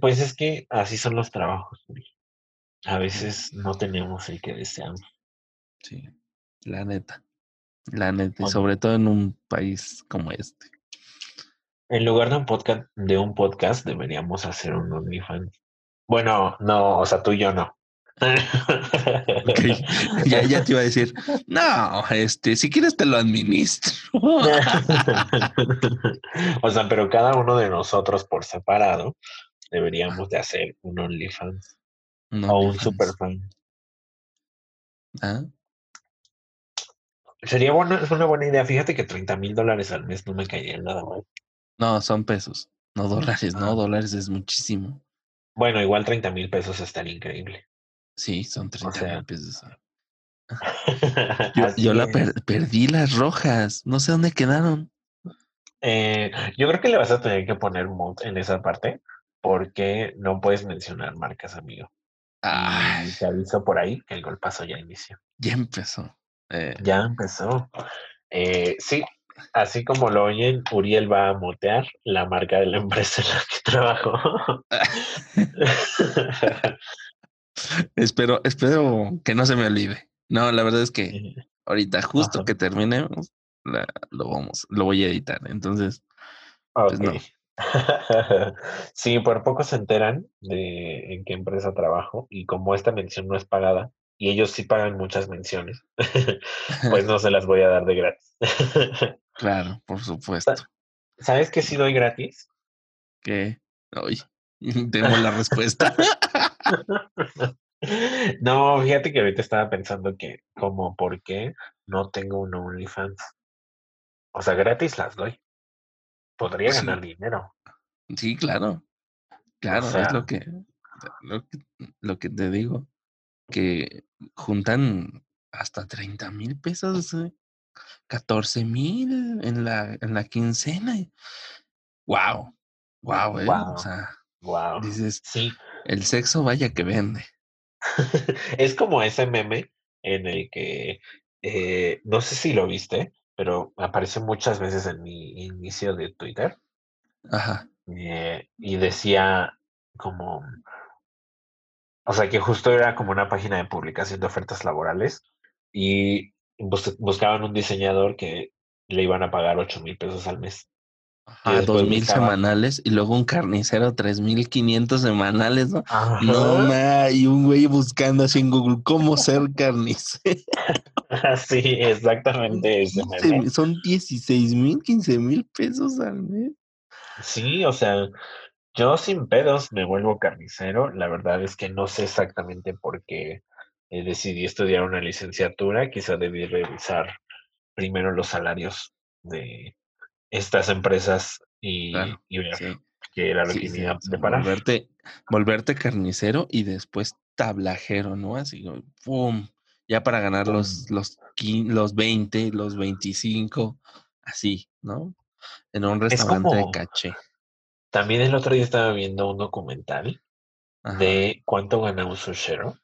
Pues es que así son los trabajos. A veces no tenemos el que deseamos. Sí, la neta. La neta, y sobre todo en un país como este. En lugar de un podcast, de un podcast deberíamos hacer un OnlyFans. Bueno, no, o sea, tú y yo no. Ya, ya te iba a decir, no, este, si quieres te lo administro. o sea, pero cada uno de nosotros por separado deberíamos de hacer un OnlyFans o un Superfan. ¿Ah? Sería bueno, es una buena idea. Fíjate que 30 mil dólares al mes no me caería nada mal. No, son pesos, no dólares, no, dólares es muchísimo. Bueno, igual 30 mil pesos estaría increíble. Sí, son 30 mil pesos. yo, la perdí las rojas, no sé dónde quedaron. Eh, yo creo que le vas a tener que poner mod en esa parte porque no puedes mencionar marcas, amigo. Ay. te aviso por ahí que el golpazo ya inició. Ya empezó. Eh. Ya empezó. Eh, sí, así como lo oyen, Uriel va a motear la marca de la empresa en la que trabajo. espero, espero que no se me olvide. No, la verdad es que ahorita, justo que terminemos, lo vamos, lo voy a editar. Entonces, pues no. sí, por poco se enteran de en qué empresa trabajo y como esta mención no es pagada y ellos sí pagan muchas menciones, pues no se las voy a dar de gratis. claro, por supuesto. ¿Sabes qué sí doy gratis? ¿Qué? Hoy tengo la respuesta. no, fíjate que ahorita estaba pensando que como por qué no tengo un OnlyFans. O sea, gratis las doy podría ganar dinero. Sí, claro. Claro, es lo que, lo que, te digo. Que juntan hasta 30 mil pesos, 14 mil en la, en la quincena. Wow, wow, ¿eh? O sea, wow. dices, sí. el sexo vaya que vende. es como ese meme en el que, eh, no sé si lo viste, pero apareció muchas veces en mi inicio de Twitter. Ajá. Eh, y decía como, o sea, que justo era como una página de publicación de ofertas laborales y buscaban un diseñador que le iban a pagar 8 mil pesos al mes. A dos mil semanales y luego un carnicero tres mil quinientos semanales, ¿no? No, ma, y un güey buscando así en Google cómo ser carnicero. sí, exactamente. Ese Son 16 mil, 15 mil pesos al mes. Sí, o sea, yo sin pedos me vuelvo carnicero. La verdad es que no sé exactamente por qué eh, decidí estudiar una licenciatura. Quizá debí revisar primero los salarios de estas empresas y, que era lo que me iba Volverte, volverte carnicero y después tablajero, ¿no? Así, ¡pum! Ya para ganar los, los, los 20, los 25, así, ¿no? En un restaurante de caché. También el otro día estaba viendo un documental de cuánto gana un sushero.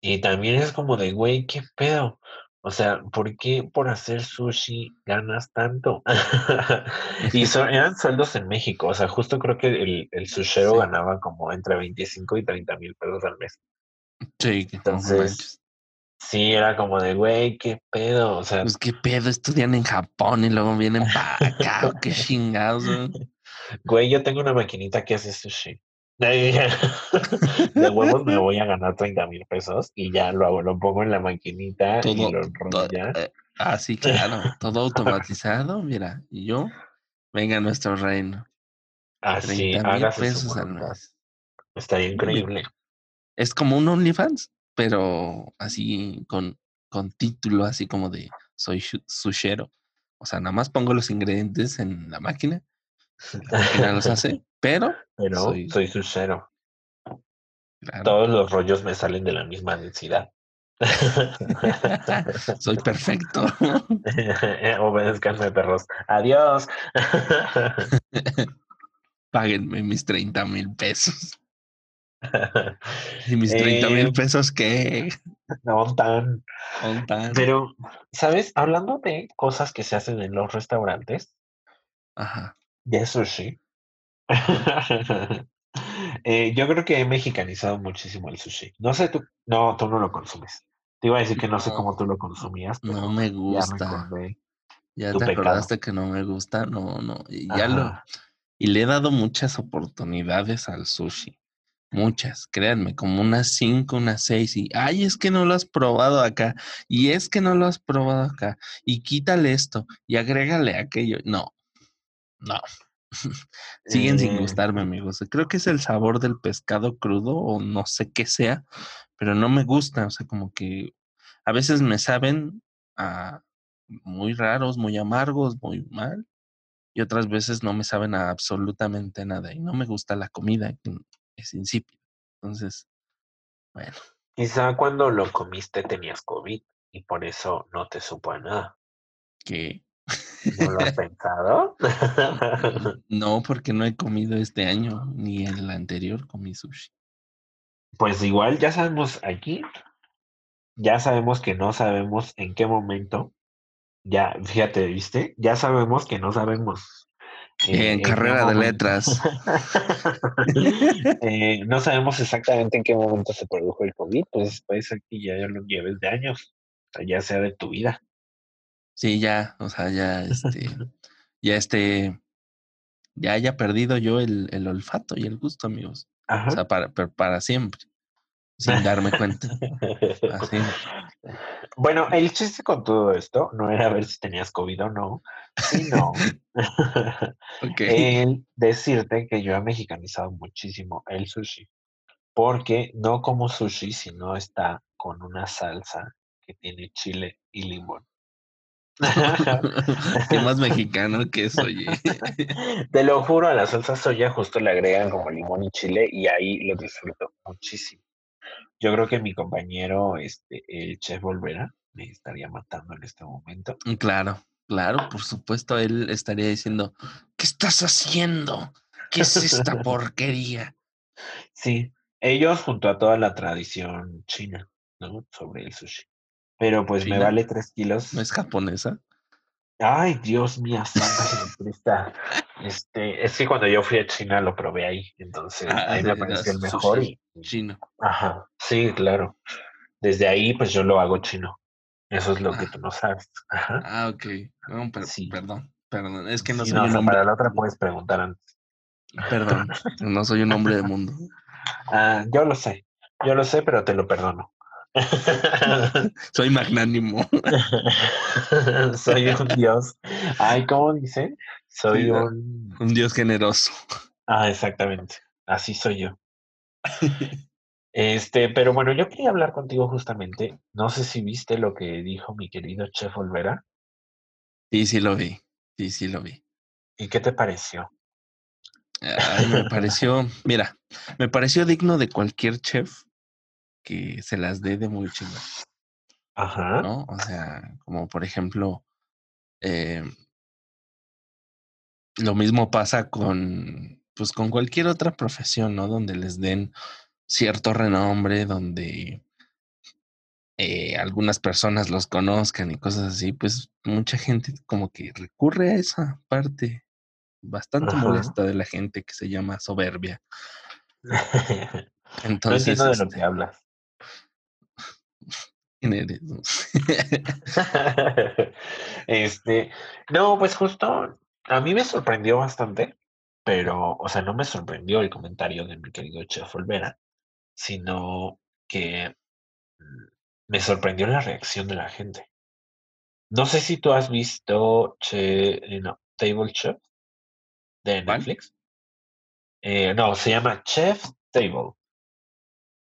Y también es como de, güey, ¿qué pedo? O sea, ¿por qué por hacer sushi ganas tanto? y eran sueldos en México. O sea, justo creo que el, el sushero ganaba como entre 25 y 30 mil pesos al mes. Sí, entonces. Sí, era como de, güey, qué pedo. O sea, pues qué pedo, estudian en Japón y luego vienen para acá, qué chingados. Güey, yo tengo una maquinita que hace sushi. de huevos me voy a ganar 30 mil pesos y ya lo hago, lo pongo en la maquinita y lo ya. Eh, ah, sí, claro, todo automatizado, mira, y yo, venga a nuestro reino. Así, ah, 30 mil pesos al mes. Está increíble. Es como un OnlyFans, pero así con, con título, así como de soy sushero. O sea, nada más pongo los ingredientes en la máquina, la máquina los hace pero, pero soy, soy. Todos los rollos me salen de la misma densidad. soy perfecto. Obedezcanme, perros. Adiós. Páguenme mis 30 mil pesos. ¿Y mis 30 mil eh, pesos qué? No tan. Pero, ¿sabes? Hablando de cosas que se hacen en los restaurantes, Ajá. de sushi, Eh, yo creo que he mexicanizado muchísimo el sushi. No sé tú, no, tú no lo consumes. Te iba a decir que no, sé cómo tú lo consumías, pero no me gusta. Ya, te acordaste que no me gusta, no, no. Y ya lo y le he dado muchas oportunidades al sushi. Muchas, créanme, como unas cinco, unas seis, y ay, es que no lo has probado acá, y es que no lo has probado acá, y quítale esto, y agrégale aquello. No, no. Siguen sin eh, gustarme, amigos. Creo que es el sabor del pescado crudo, o no sé qué sea, pero no me gusta. O sea, como que a veces me saben a muy raros, muy amargos, muy mal, y otras veces no me saben a absolutamente nada, y no me gusta la comida es insípido. Entonces, bueno. Quizá cuando lo comiste tenías COVID y por eso no te supo a nada. ¿Qué? ¿No lo has pensado? no, porque no he comido este año, ni el anterior comí sushi. Pues igual ya sabemos aquí, ya sabemos que no sabemos en qué momento, ya, fíjate, ¿viste? Ya sabemos que no sabemos en, carrera de letras. Eh, no sabemos exactamente en qué momento se produjo el COVID, pues puede ser que ya lo lleves de años, ya sea de tu vida. Sí, ya, o sea, ya este, ya este, ya haya perdido yo el, el olfato y el gusto, amigos. O sea, para, para siempre, sin darme cuenta. Así. Bueno, el chiste con todo esto no era ver si tenías COVID o no, sino el decirte que yo he mexicanizado muchísimo el sushi. Porque no como sushi si no está con una salsa que tiene chile y limón. Qué más mexicano que eso, oye. Te lo juro, a la salsa soya justo le agregan como limón y chile y ahí lo disfruto muchísimo. Yo creo que mi compañero, este, el chef Volverá, me estaría matando en este momento. Mm, claro, claro, por supuesto, él estaría diciendo, ¿qué estás haciendo? ¿Qué es esta porquería? Sí, ellos junto a toda la tradición china, ¿no? Sobre el sushi. Pero pues me vale tres kilos. ¿No es japonesa? Ay, Dios mío, santa Este, es que cuando yo fui a China lo probé ahí, entonces ah, ahí me pareció el mejor. Y, chino. Ajá, sí, claro. Desde ahí, pues yo lo hago chino. Eso es lo que ah. tú no sabes. Ajá. Ah, ok. sí. Perdón, perdón. Es que no soy un hombre. Para la otra puedes preguntar antes. Perdón, no soy un hombre de mundo. Ah, yo lo sé, yo lo sé, pero te lo perdono. Soy magnánimo. Soy un dios. Ay, ¿cómo dice? Soy un... Un dios generoso. Ah, exactamente. Así soy yo. Este, pero bueno, yo quería hablar contigo justamente. No sé si viste lo que dijo mi querido Chef Olvera. Sí, sí lo vi. Sí, sí lo vi. ¿Y qué te pareció? me pareció, mira, me pareció digno de cualquier chef que se las dé de muy chingón. Ajá. ¿No? O sea, como por ejemplo, eh, lo mismo pasa con, pues con cualquier otra profesión, ¿no? Donde les den cierto renombre, donde eh, algunas personas los conozcan y cosas así, pues mucha gente como que recurre a esa parte bastante molesta de la gente que se llama soberbia. Entonces, no entiendo de lo que este este, no, pues justo a mí me sorprendió bastante, pero, o sea, no me sorprendió el comentario de mi querido Chef Olvera, sino que mm, me sorprendió la reacción de la gente. No sé si tú has visto eh, Table Chef de Netflix. Eh, no, se llama Chef Table.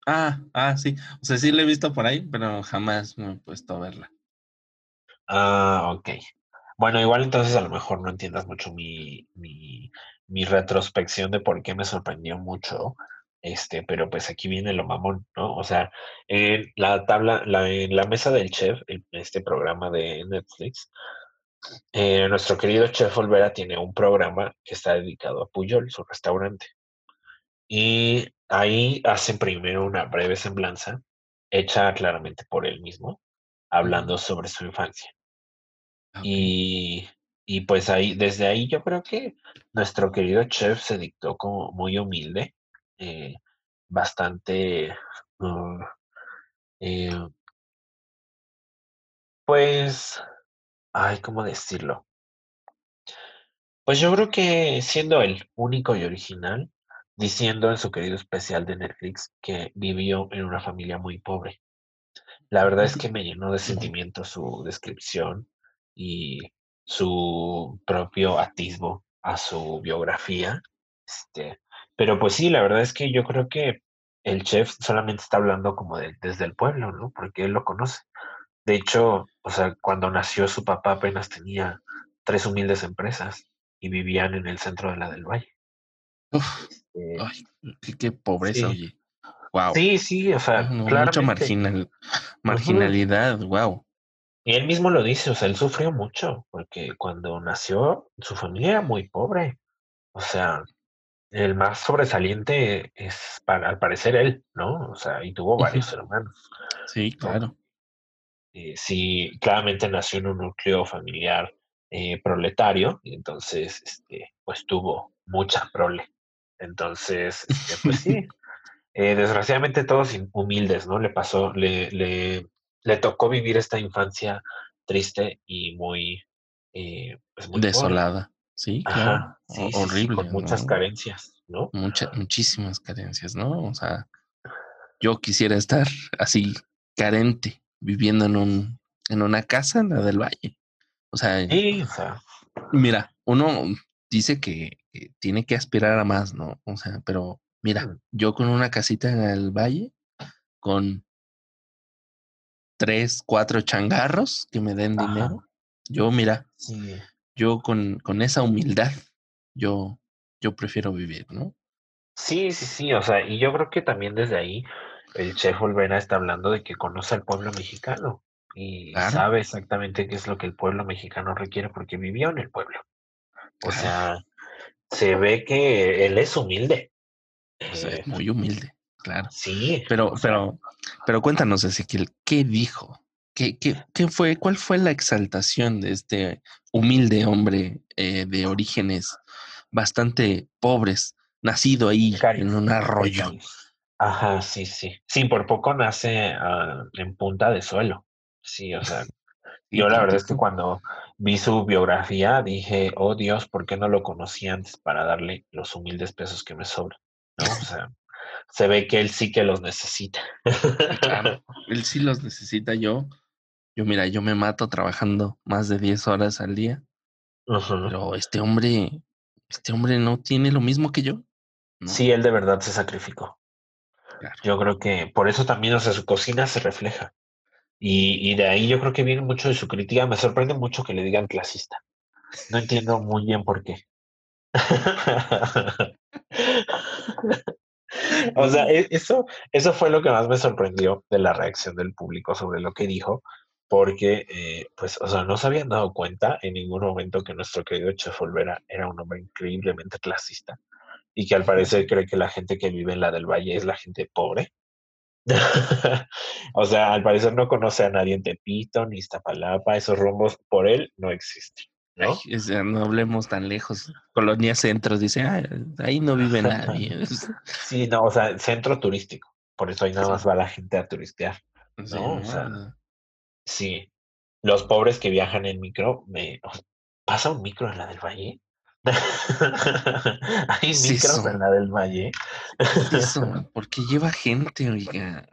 Ah, ah, sí. O sea, sí la he visto por ahí, pero jamás me he puesto a verla. Ah, ok. Bueno, igual entonces a lo mejor no entiendas mucho mi, mi, mi retrospección de por qué me sorprendió mucho. Este, pero pues aquí viene lo mamón, ¿no? O sea, en la tabla, la, en la mesa del chef, en este programa de Netflix, eh, nuestro querido chef Olvera tiene un programa que está dedicado a Puyol, su restaurante. Y ahí hacen primero una breve semblanza, hecha claramente por él mismo, hablando sobre su infancia. Y, y pues ahí, desde ahí yo creo que nuestro querido chef se dictó como muy humilde eh, bastante, uh, eh, pues, ay, ¿cómo decirlo? Pues yo creo que siendo el único y original, diciendo en su querido especial de Netflix que vivió en una familia muy pobre. La verdad es que me llenó de sentimiento su descripción y su propio atisbo a su biografía. Este, pero pues sí, la verdad es que yo creo que el chef solamente está hablando como de, desde el pueblo, ¿no? Porque él lo conoce. De hecho, o sea, cuando nació su papá apenas tenía tres humildes empresas y vivían en el centro de la del Valle. Este ay, qué, pobreza, sí. oye. Wow. Sí, sí, o sea, mucha marginal, marginalidad, wow. Y él mismo lo dice, o sea, él sufrió mucho, porque cuando nació, su familia era muy pobre. O sea, el más sobresaliente es, al parecer, él, ¿no? O sea, y tuvo varios hermanos. Sí, claro. Eh, sí, claramente nació en un núcleo familiar eh, proletario, y entonces, este, pues tuvo mucha prole. Entonces, este, pues sí, eh, desgraciadamente todos humildes, ¿no? Le pasó, le, le, le, tocó vivir esta infancia triste y muy, eh, pues muy desolada. Sí, claro. horrible. con muchas carencias, ¿no? muchísimas carencias, ¿no? O sea, yo quisiera estar así, carente, viviendo en un, en una casa en la del valle. O sea, mira, uno dice que, tiene que aspirar a más, ¿no? O sea, pero mira, yo con una casita en el valle, con tres, cuatro changarros que me den dinero, yo, mira, yo con, con esa humildad, yo, yo prefiero vivir, ¿no? Sí, sí, sí, o sea, y yo creo que también desde ahí el chef Olvera está hablando de que conoce al pueblo mexicano y sabe exactamente qué es lo que el pueblo mexicano requiere porque vivió en el pueblo. O sea, se ve que él es humilde. Eh, muy humilde, claro. Sí. Pero, pero, pero cuéntanos, Ezequiel, ¿qué dijo? ¿Qué, qué, qué fue, ¿Cuál fue la exaltación de este humilde hombre eh, de orígenes bastante pobres, nacido ahí en un arroyo? Ajá, sí, sí. Sí, por poco nace ah, en punta de suelo. Sí, o sea, yo la verdad es que cuando vi su biografía dije, oh Dios, ¿por qué no lo conocí antes para darle los humildes pesos que me sobran? ¿No? O sea, se ve que él sí que los necesita. Claro, él sí los necesita. Yo, yo mira, yo me mato trabajando más de 10 horas al día. Pero este hombre, este hombre no tiene lo mismo que yo. Sí, él de verdad se sacrificó. Yo creo que por eso también, o sea, su cocina se refleja. Y, de ahí yo creo que viene mucho de su crítica. Me sorprende mucho que le digan clasista. No entiendo muy bien por qué. o sea, e, eso, eso fue lo que más me sorprendió de la reacción del público sobre lo que dijo, porque, eh, pues, o sea, no se habían dado cuenta en ningún momento que nuestro querido Chef Olvera era un hombre increíblemente clasista y que al parecer cree que la gente que vive en la del Valle es la gente pobre o sea, al parecer no conoce a nadie en Tepito ni Iztapalapa, esos rumbos por él no existen. ¿no? no hablemos tan lejos. Colonia Centros dice, ahí no vive nadie. sí, no, o sea, centro turístico. Por eso ahí nada más va la gente a turistear. ¿no? o sea, sí. Los pobres que viajan en micro, me, ¿pasa un micro en la del Valle? Hay micros en la del Valle. Eso, porque lleva gente, oiga.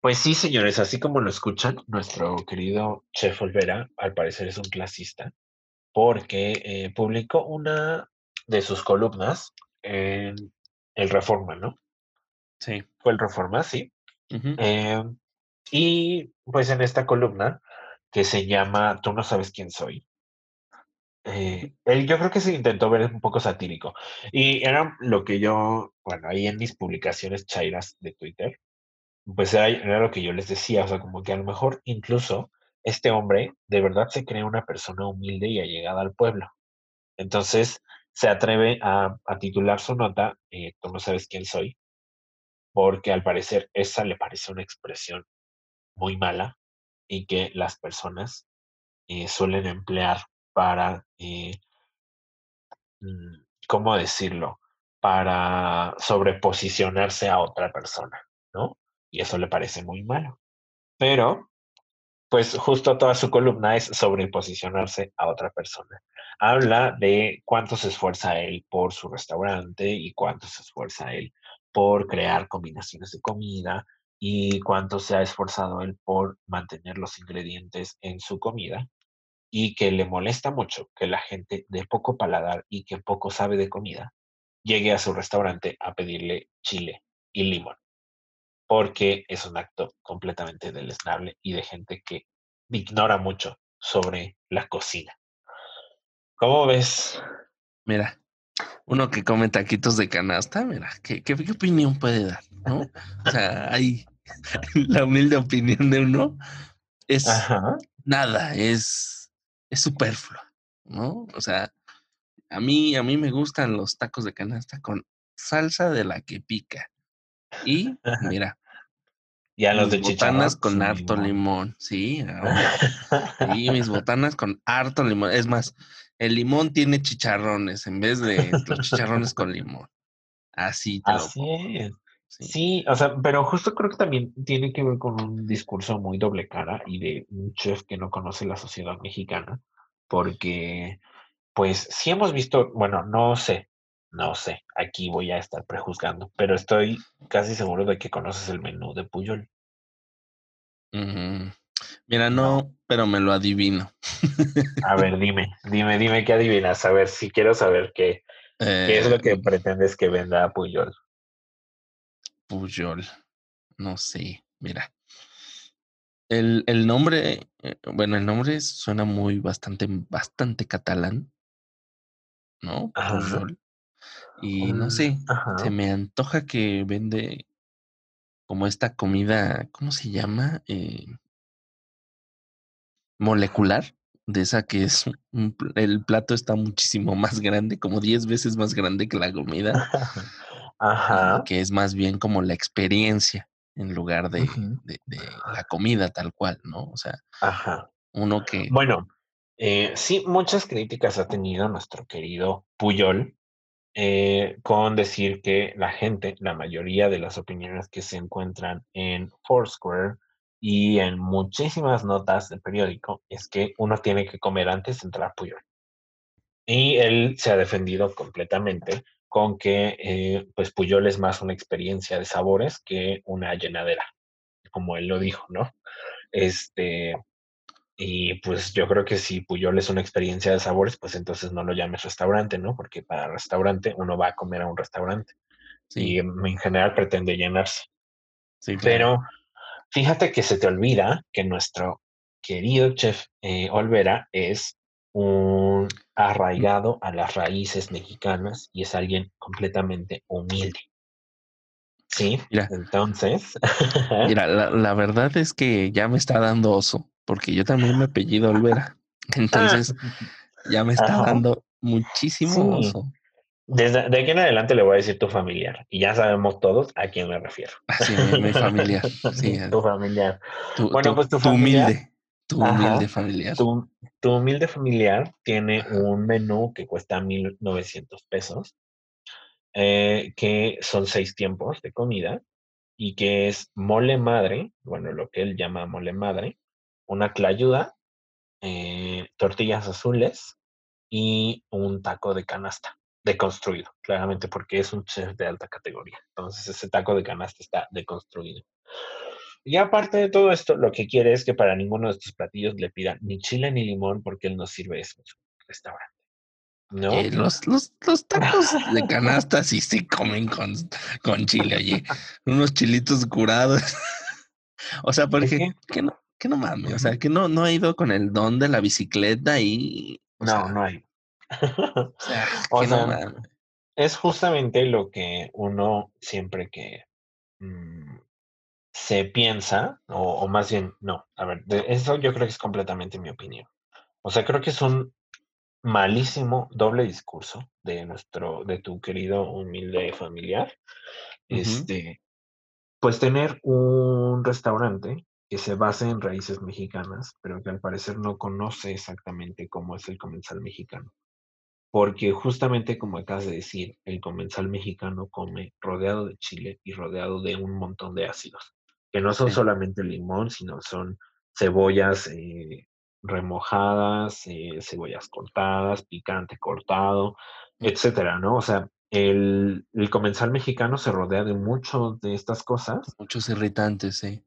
Pues sí, señores, así como lo escuchan, nuestro querido Chef Olvera, al parecer es un clasista, porque eh, publicó una de sus columnas en el Reforma, ¿no? Sí. Fue el Reforma, sí. Em, y pues en esta columna, que se llama Tú no sabes quién soy, eh, él, yo creo que se intentó ver un poco satírico. Y era lo que yo, bueno, ahí en mis publicaciones chairas de Twitter, pues era, lo que yo les decía, o sea, como que a lo mejor incluso este hombre de verdad se cree una persona humilde y allegada al pueblo. Entonces se atreve a, titular su nota, eh, tú no sabes quién soy, porque al parecer esa le parece una expresión muy mala y que las personas eh, suelen emplear para, eh, mm, ¿cómo decirlo? para sobreposicionarse a otra persona, ¿no? Y eso le parece muy malo. Pero, pues justo toda su columna es sobreposicionarse a otra persona. Habla de cuánto se esfuerza él por su restaurante y cuánto se esfuerza él por crear combinaciones de comida y cuánto se ha esforzado él por mantener los ingredientes en su comida y que le molesta mucho que la gente de poco paladar y que poco sabe de comida llegue a su restaurante a pedirle chile y limón, porque es un acto completamente deleznable y de gente que ignora mucho sobre la cocina. ¿Cómo ves? Mira, uno que come taquitos de canasta, mira, ¿qué, qué, opinión puede dar? ¿no? O sea, hay la humilde opinión de uno es nada, es, es superfluo, ¿no? O sea, a mí, a mí me gustan los tacos de canasta con salsa de la que pica. Y mira. Y a los de botanas con harto limón. Sí, Y mis botanas con harto limón. Es más, el limón tiene chicharrones en vez de los chicharrones con limón. Así te Así es. Sí. o sea, pero justo creo que también tiene que ver con un discurso muy doble cara y de un chef que no conoce la sociedad mexicana, porque pues sí hemos visto, bueno, no sé, no sé, aquí voy a estar prejuzgando, pero estoy casi seguro de que conoces el menú de Puyol. Mira, no, pero me lo adivino. A ver, dime, dime, dime qué adivinas. A ver, si quiero saber qué, qué es lo que eh, pretendes que venda Puyol. Puyol, no sé, mira. El, el nombre, eh, bueno, el nombre suena muy bastante, bastante catalán. ¿no? Puyol. Y no sé, se me antoja que vende como esta comida, ¿cómo se llama? Eh, molecular, de esa que es el plato está muchísimo más grande, como 10 veces más grande que la comida. Ajá. que es más bien como la experiencia en lugar de, de, la comida tal cual, ¿no? O sea, Ajá. uno que... Bueno, eh, sí, muchas críticas ha tenido nuestro querido Puyol eh, con decir que la gente, la mayoría de las opiniones que se encuentran en Foursquare y en muchísimas notas del periódico es que uno tiene que comer antes de entrar a Puyol. Y él se ha defendido completamente con que eh, pues Puyol es más una experiencia de sabores que una llenadera, como él lo dijo, ¿no? Este, y pues yo creo que si Puyol es una experiencia de sabores, pues entonces no lo llames restaurante, ¿no? Porque para restaurante uno va a comer a un restaurante. Y en general pretende llenarse. Sí, Pero fíjate que se te olvida que nuestro querido chef eh, Olvera es un arraigado a las raíces mexicanas y es alguien completamente humilde. Sí, entonces. mira, la, la, verdad es que ya me está dando oso porque yo también me apellido Olvera. Entonces, ya me está dando muchísimo oso. Desde de aquí en adelante le voy a decir tu familiar y ya sabemos todos a quién me refiero. Sí, mi, familiar. Sí, tu familiar. Tu, bueno, pues tu, humilde. Tu humilde familiar. Tu, humilde familiar tiene un menú que cuesta 1.900 pesos, eh, que son seis tiempos de comida y que es mole madre, bueno, lo que él llama mole madre, una clayuda, eh, tortillas azules y un taco de canasta deconstruido, claramente porque es un chef de alta categoría. Entonces ese taco de canasta está deconstruido. Y aparte de todo esto, lo que quiere es que para ninguno de estos platillos le pidan ni chile ni limón porque él no sirve eso en su restaurante. ¿No? Eh, los, los, los, tacos de canasta sí se comen con, con chile, oye. Unos chilitos curados. o sea, porque ¿qué no? que no mames, o sea, que no, no ha ido con el don de la bicicleta y. No, no hay. o sea, que no. Es justamente lo que uno siempre que mm, se piensa, o, más bien, no, a ver, eso yo creo que es completamente mi opinión. O sea, creo que es un malísimo doble discurso de nuestro, de tu querido humilde familiar. Este, pues tener un restaurante que se basa en raíces mexicanas, pero que al parecer no conoce exactamente cómo es el comensal mexicano. porque justamente como acabas de decir, el comensal mexicano come rodeado de chile y rodeado de un montón de ácidos, que no son solamente limón, sino son cebollas eh, remojadas, eh, cebollas cortadas, picante cortado, etcétera, ¿no? O sea, el, el, comensal mexicano se rodea de muchos de estas cosas. Muchos irritantes, sí.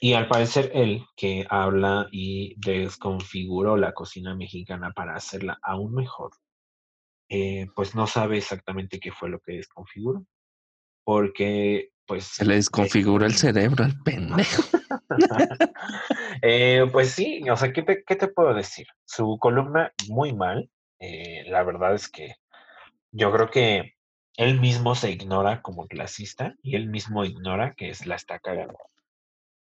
Y al parecer él, que habla y desconfiguró la cocina mexicana para hacerla aún mejor, eh, pues no sabe exactamente qué fue lo que desconfiguró. Porque, pues... Se le desconfiguró el cerebro al pendejo. Eh, pues sí, o sea, ¿qué te, ¿qué te, puedo decir? Su columna muy mal. Eh, la verdad es que yo creo que él mismo se ignora como clasista y él mismo ignora que es la está cagando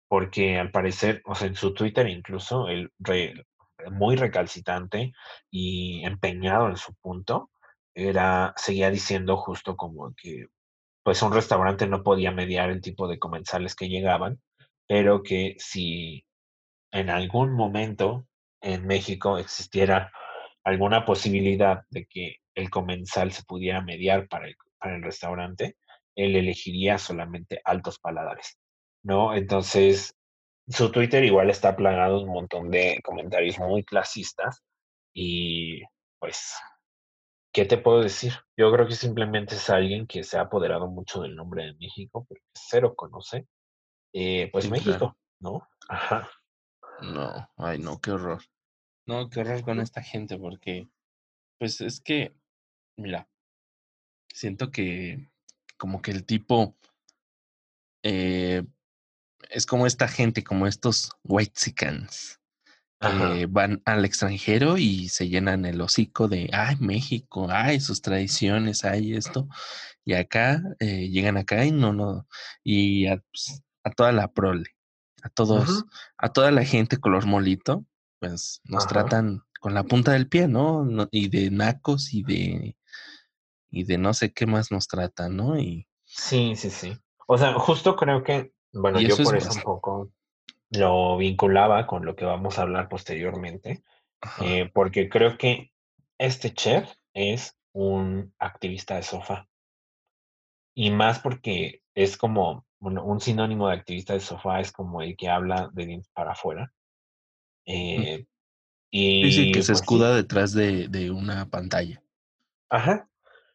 porque al parecer, o sea, en su Twitter incluso, él muy recalcitrante y empeñado en su punto, era, seguía diciendo justo como que pues un restaurante no podía mediar el tipo de comensales que llegaban, pero que si en algún momento en México existiera alguna posibilidad de que el comensal se pudiera mediar para el, para el restaurante, él elegiría solamente altos paladares. ¿no? Entonces, su Twitter igual está plagado un montón de comentarios muy clasistas y pues, ¿qué te puedo decir? Yo creo que simplemente es alguien que se ha apoderado mucho del nombre de México, porque cero conoce, eh, pues México, ¿no? Ajá. No, ay, no, qué horror. No, qué horror con esta gente, porque, pues es que, mira, siento que como que el tipo eh, es como esta gente, como estos white que van al extranjero y se llenan el hocico de, ay, México, ay, sus tradiciones, ay, esto. Y acá, eh, llegan acá y no, no, y a, pues, toda la prole, a todos, a toda la gente color molito, pues nos tratan con la punta del pie, ¿no? Y de nacos y de, y de no sé qué más nos tratan, ¿no? Y... Sí, sí, sí. O sea, justo creo que bueno, yo por eso un poco lo vinculaba con lo que vamos a hablar posteriormente, eh, porque creo que este chef es un activista de sofá. Y más porque es como un sinónimo de activista de sofá, es como el que habla de dientes para afuera. Mm. Eh, y sí, que se pues escuda detrás de, de una pantalla. Ajá.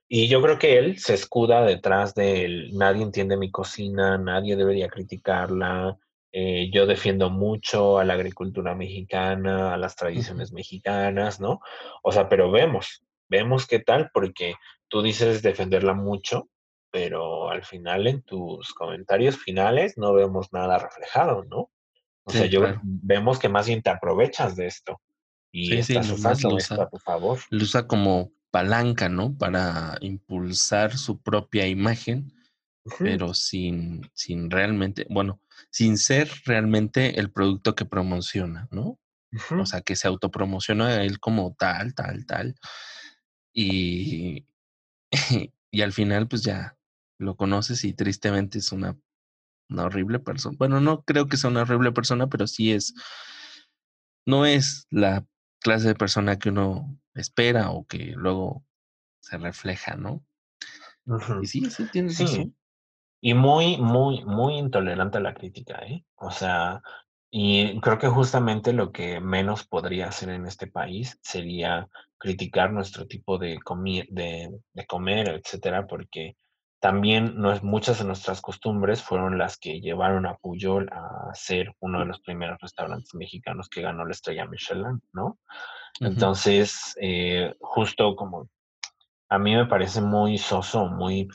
Y yo creo que él se escuda detrás del nadie entiende mi cocina, nadie debería criticarla, eh, yo defiendo mucho a la agricultura mexicana, a las tradiciones mexicanas, ¿no? O sea, pero vemos, vemos qué tal, porque tú dices defenderla mucho, pero al final en tus comentarios finales no vemos nada reflejado, ¿no? O sea, yo vemos que más bien te aprovechas de esto y estás usando esto a tu favor. Lo usa como palanca, ¿no? Para impulsar su propia imagen, pero sin, sin realmente, bueno, sin ser realmente el producto que promociona, ¿no? O sea, que se autopromociona a él como tal, tal, tal. Y, y al final, pues ya lo conoces y tristemente es una, una horrible persona. Bueno, no creo que sea una horrible persona, pero sí es, no es la clase de persona que uno espera o que luego se refleja, ¿no? Y sí, sí, tienes sí. Y muy, muy, muy intolerante a la crítica, ¿eh? O sea, y creo que justamente lo que menos podría hacer en este país sería criticar nuestro tipo de, de, de comer, etcétera, porque también no es, muchas de nuestras costumbres fueron las que llevaron a Puyol a ser uno de los primeros restaurantes mexicanos que ganó la estrella Michelin, ¿no? Entonces, eh, justo como a mí me parece muy soso, muy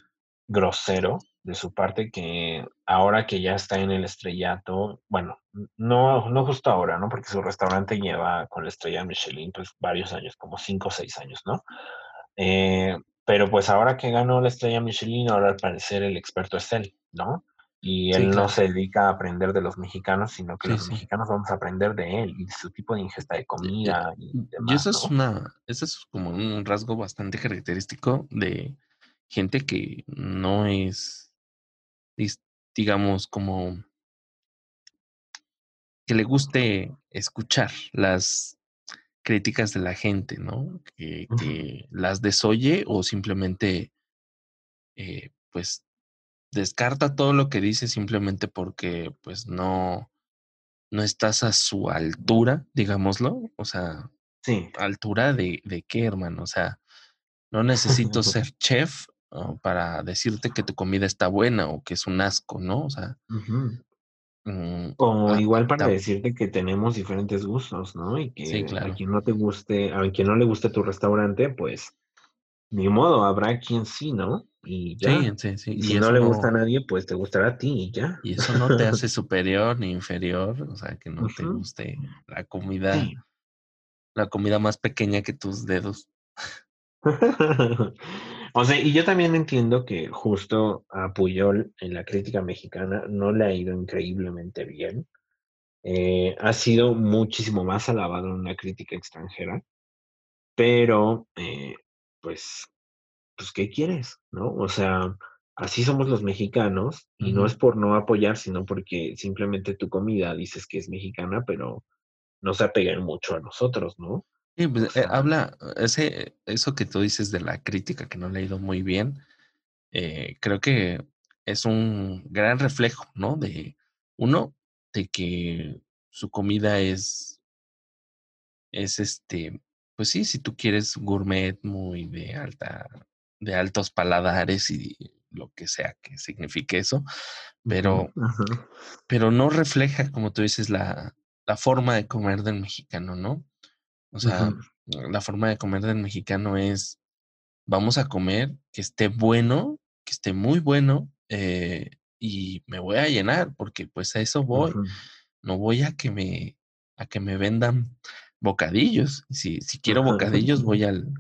grosero de su parte que ahora que ya está en el estrellato, bueno, no, no justo ahora, ¿no? Porque su restaurante lleva con la estrella Michelin pues varios años, como cinco o seis años, ¿no? Eh, pero pues ahora que ganó la estrella Michelin, ahora al parecer el experto es él, ¿no? Y él no se dedica a aprender de los mexicanos, sino que los mexicanos vamos a aprender de él y de su tipo de ingesta de comida y demás. Y eso es una, eso es como un rasgo bastante característico de gente que no es, digamos, como que le guste escuchar las críticas de la gente, ¿no? Que, que las desoye o simplemente, eh, pues, descarta todo lo que dice simplemente porque, pues, no, no estás a su altura, digámoslo. O sea, sí. ¿altura de, de qué, hermano? O sea, no necesito ser chef para decirte que tu comida está buena o que es un asco, ¿no? O sea. Mm, o igual para decirte que tenemos diferentes gustos, ¿no? Y que a quien no te guste, a quien no le guste tu restaurante, pues ni modo, habrá quien sí, ¿no? Y ya. Sí, sí, sí. Y si no le gusta a nadie, pues te gustará a ti y ya. Y eso no te hace superior ni inferior, o sea, que no te guste la comida, la comida más pequeña que tus dedos. o sea, y yo también entiendo que justo a Puyol en la crítica mexicana no le ha ido increíblemente bien. Eh, ha sido muchísimo más alabado en la crítica extranjera, pero eh, pues, pues, ¿qué quieres? ¿No? O sea, así somos los mexicanos y no es por no apoyar, sino porque simplemente tu comida dices que es mexicana, pero no se apegan mucho a nosotros, ¿no? Sí, pues, eh, habla, ese, eso que tú dices de la crítica que no le ha ido muy bien, eh, creo que es un gran reflejo, ¿no? De uno, de que su comida es, es este, pues sí, si tú quieres gourmet muy de alta, de altos paladares y lo que sea que signifique eso, pero, pero no refleja, como tú dices, la, la forma de comer del mexicano, ¿no? O sea, la forma de comer del mexicano es, vamos a comer que esté bueno, que esté muy bueno, eh, y me voy a llenar, porque pues a eso voy. No voy a que me, a que me vendan bocadillos. Si, si quiero bocadillos, voy al,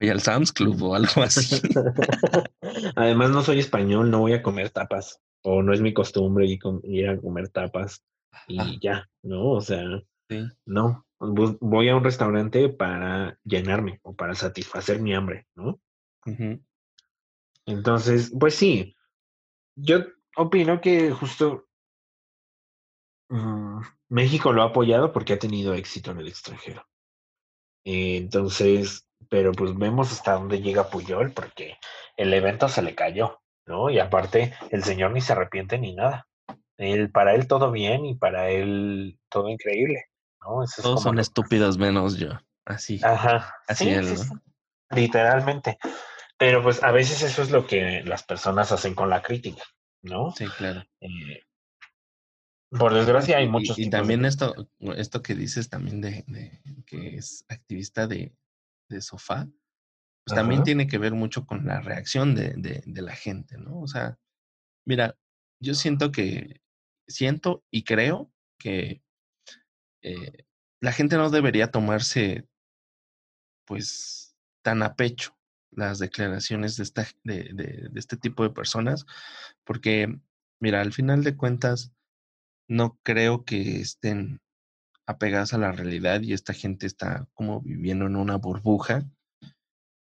voy al Sam's Club o algo así. Además, no soy español, no voy a comer tapas. O no es mi costumbre ir, a comer tapas y ya, ¿no? O sea, no voy a un restaurante para llenarme o para satisfacer mi hambre, ¿no? Entonces, pues sí, yo opino que justo mm, México lo ha apoyado porque ha tenido éxito en el extranjero. entonces, pero pues vemos hasta dónde llega Puyol porque el evento se le cayó, ¿no? Y aparte, el señor ni se arrepiente ni nada. Él, para él todo bien y para él todo increíble. Todos son estúpidos menos yo. Así. Ajá. Así es. Literalmente. Pero pues a veces eso es lo que las personas hacen con la crítica, ¿no? Sí, claro. Eh, por desgracia hay muchos. Y, también esto, esto que dices también de, que es activista de, sofá, pues también tiene que ver mucho con la reacción de, de, la gente, ¿no? O sea, mira, yo siento que, siento y creo que eh, la gente no debería tomarse pues tan a pecho las declaraciones de, esta, de, de, este tipo de personas, porque, mira, al final de cuentas, no creo que estén apegadas a la realidad y esta gente está como viviendo en una burbuja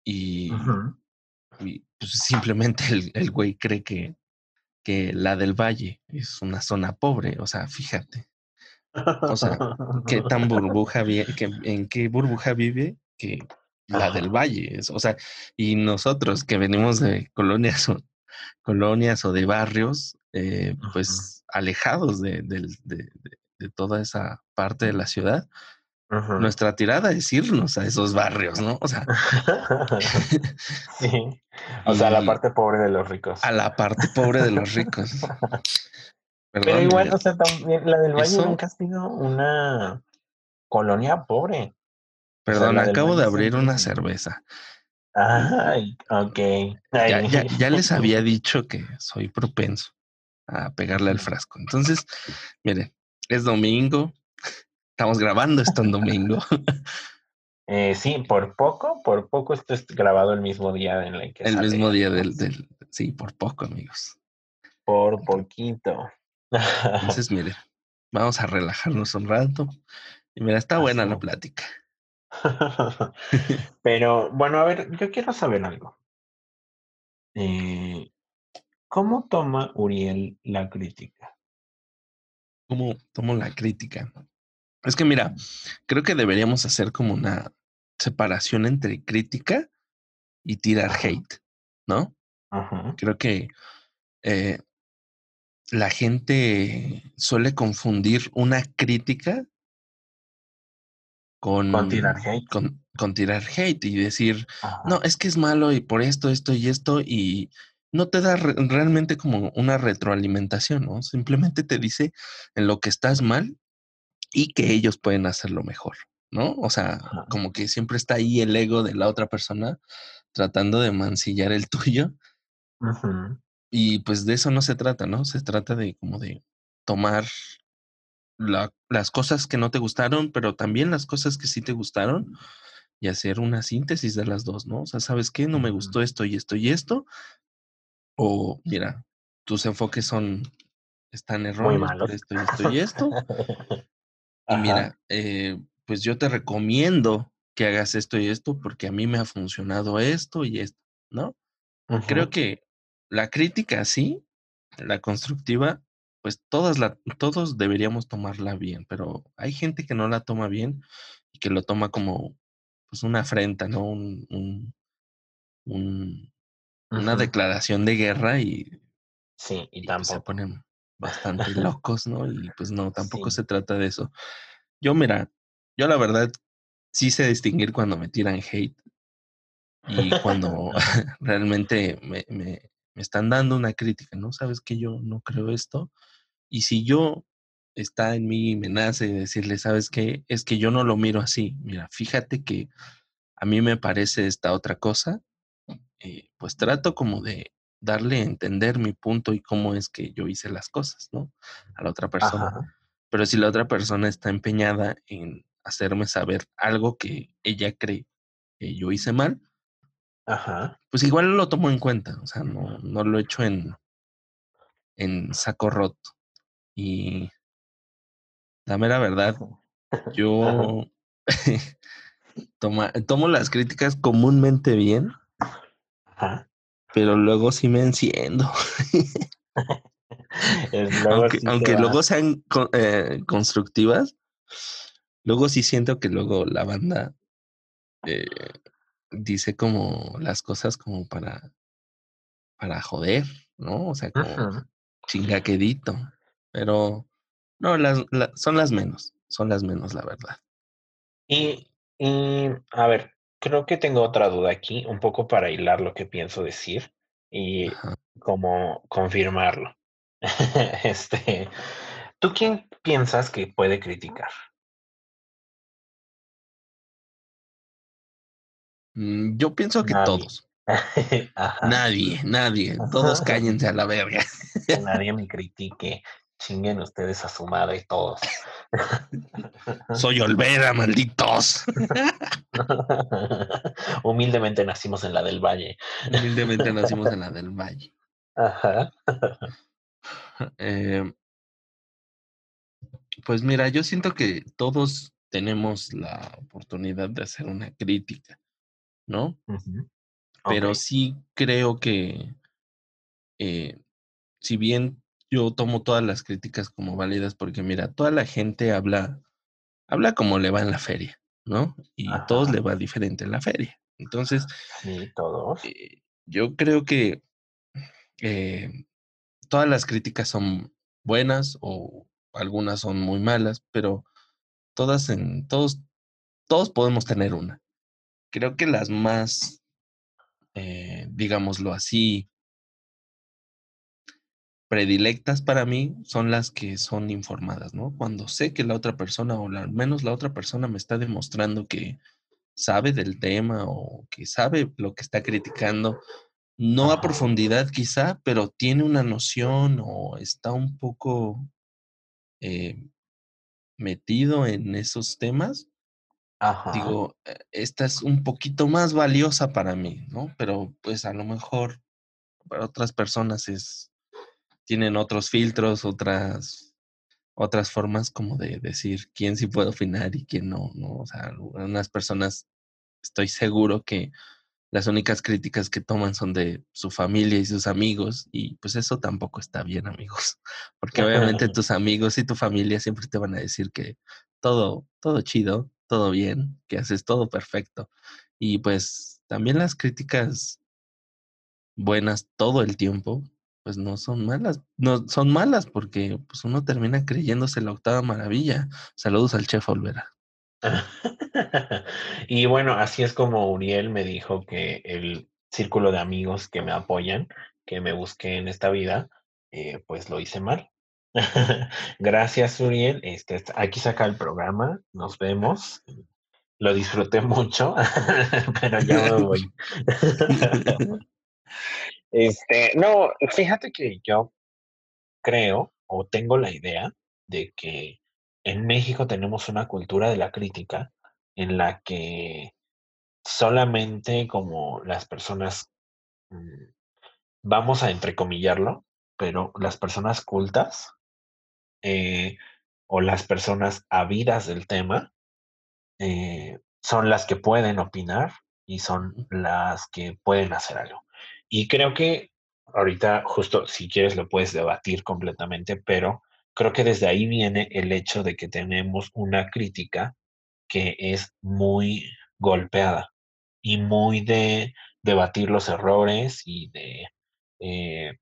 y, pues, simplemente el, el, güey cree que, que la del valle es una zona pobre, o sea, fíjate. O sea, qué tan burbuja que, en qué burbuja vive que la del valle. o sea, y nosotros que venimos de colonias o, colonias o de barrios, eh, pues alejados de, toda esa parte de la ciudad, nuestra tirada es irnos a esos barrios, ¿no? O sea, sí. O sea, a la parte pobre de los ricos. A la parte pobre de los ricos. Pero igual, o sea, también la del Valle nunca ha sido una colonia pobre. Perdón, acabo de abrir una cerveza. Ay, ok. Ya, les había dicho que soy propenso a pegarle al frasco. Entonces, miren, es domingo. Estamos grabando esto en domingo. Eh, sí, por poco, por poco esto es grabado el mismo día en el que El mismo día del, del, sí, por poco, amigos. Por poquito. Entonces, mire, vamos a relajarnos un rato. Y mira, está buena la plática. Pero bueno, a ver, yo quiero saber algo. Eh, ¿Cómo toma Uriel la crítica? ¿Cómo tomo la crítica? Es que mira, creo que deberíamos hacer como una separación entre crítica y tirar hate, ¿no? Creo que eh, la gente suele confundir una crítica con, con tirar hate. Con, tirar hate y decir, no, es que es malo y por esto, esto y esto, y no te da realmente como una retroalimentación, ¿no? Simplemente te dice en lo que estás mal y que ellos pueden hacerlo mejor, ¿no? O sea, como que siempre está ahí el ego de la otra persona tratando de mancillar el tuyo. Y pues de eso no se trata, ¿no? Se trata de como de tomar las cosas que no te gustaron, pero también las cosas que sí te gustaron y hacer una síntesis de las dos, ¿no? O sea, ¿sabes qué? No me gustó esto y esto y esto. O mira, tus enfoques son, están erróneos por esto y esto y esto. y mira, eh, pues yo te recomiendo que hagas esto y esto porque a mí me ha funcionado esto y esto, ¿no? Creo que la crítica sí, la constructiva, pues todas la, todos deberíamos tomarla bien, pero hay gente que no la toma bien y que lo toma como pues una afrenta, ¿no? Un, un, una declaración de guerra y, sí, y, pues, se ponen bastante locos, ¿no? Y pues no, tampoco se trata de eso. Yo, mira, yo la verdad sí sé distinguir cuando me tiran hate y cuando realmente me, me, me están dando una crítica, ¿no? Sabes que yo no creo esto. Y si yo está en mí y me nace decirle, ¿sabes qué? Es que yo no lo miro así. Mira, fíjate que a mí me parece esta otra cosa. Eh, pues trato como de darle a entender mi punto y cómo es que yo hice las cosas, ¿no? A la otra persona. Pero si la otra persona está empeñada en hacerme saber algo que ella cree que yo hice mal, Ajá. Pues igual lo tomo en cuenta, o sea, no, no lo echo en, en saco roto. Y dame la verdad, yo toma, tomo las críticas comúnmente bien, Ajá. pero luego sí me enciendo. aunque, luego sean eh, constructivas, luego sí siento que luego la banda eh, dice como las cosas como para, para joder, ¿no? O sea, como chingaquedito. Pero no, las, son las menos, son las menos, la verdad. Y, y, a ver, creo que tengo otra duda aquí, un poco para hilar lo que pienso decir y como confirmarlo. este, ¿tú quién piensas que puede criticar? Yo pienso que todos. Nadie, nadie. Todos cállense a la verga. que nadie me critique. Chinguen ustedes a su madre todos. Soy Olvera, malditos. Humildemente nacimos en la del Valle. Humildemente nacimos en la del Valle. Ajá. Eh, pues mira, yo siento que todos tenemos la oportunidad de hacer una crítica. ¿No? Pero sí creo que, eh, si bien yo tomo todas las críticas como válidas, porque mira, toda la gente habla, habla como le va en la feria, ¿no? Y a todos le va diferente en la feria. Entonces, todos. Eh, yo creo que eh, todas las críticas son buenas o algunas son muy malas, pero todas en todos todos podemos tener una creo que las más, eh, digámoslo así, predilectas para mí son las que son informadas, ¿no? Cuando sé que la otra persona, o al menos la otra persona me está demostrando que sabe del tema o que sabe lo que está criticando, no a profundidad quizá, pero tiene una noción o está un poco eh, metido en esos temas, Digo, eh, esta es un poquito más valiosa para mí, ¿no? Pero pues a lo mejor para otras personas es, tienen otros filtros, otras, otras formas como de decir quién sí puede opinar y quién no, ¿no? O sea, algunas personas estoy seguro que las únicas críticas que toman son de su familia y sus amigos y pues eso tampoco está bien amigos porque obviamente tus amigos y tu familia siempre te van a decir que todo, todo chido, todo bien, que haces todo perfecto. Y pues también las críticas buenas todo el tiempo, pues no son malas, no son malas porque pues uno termina creyéndose la octava maravilla. Saludos al chef Olvera. y bueno, así es como Uriel me dijo que el círculo de amigos que me apoyan, que me busqué en esta vida, eh, pues lo hice mal. Gracias, Uriel. Este, aquí saca el programa. Nos vemos. Lo disfruté mucho, pero ya me voy. este, no, fíjate que yo creo o tengo la idea de que en México tenemos una cultura de la crítica en la que solamente como las personas, mm, vamos a entrecomillarlo, pero las personas cultas eh, o las personas habidas del tema eh, son las que pueden opinar y son las que pueden hacer algo. Y creo que ahorita, justo si quieres, lo puedes debatir completamente, pero creo que desde ahí viene el hecho de que tenemos una crítica que es muy golpeada y muy de debatir los errores y de eh,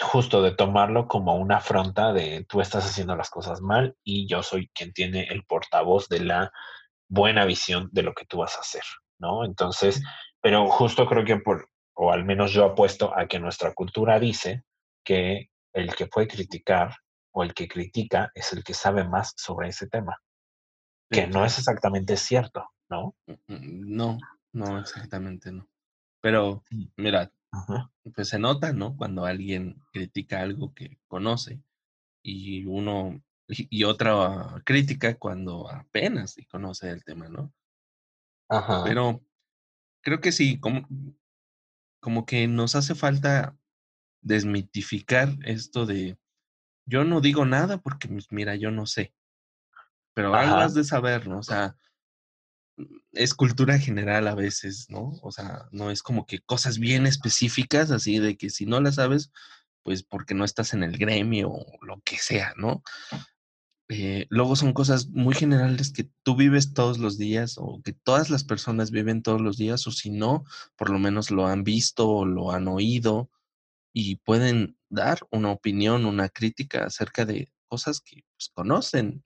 justo de tomarlo como una afronta de tú estás haciendo las cosas mal y yo soy quien tiene el portavoz de la buena visión de lo que tú vas a hacer, ¿no? Entonces, pero justo creo que por, o al menos yo apuesto a que nuestra cultura dice que el que puede criticar o el que critica es el que sabe más sobre ese tema, que no es exactamente cierto, ¿no? Mm, mm, no, no, exactamente no. Pero, mira, pues se nota, ¿no? Cuando alguien critica algo que conoce y uno, y, otra crítica cuando apenas conoce el tema, ¿no? Ajá. Pero creo que sí, como, como que nos hace falta desmitificar esto de yo no digo nada porque, pues, mira, yo no sé. Pero algo has de saber, ¿no? O sea, es cultura general a veces, ¿no? O sea, no es como que cosas bien específicas, así de que si no las sabes, pues porque no estás en el gremio o lo que sea, ¿no? Eh, luego son cosas muy generales que tú vives todos los días o que todas las personas viven todos los días o si no, por lo menos lo han visto o lo han oído y pueden dar una opinión, una crítica acerca de cosas que pues, conocen.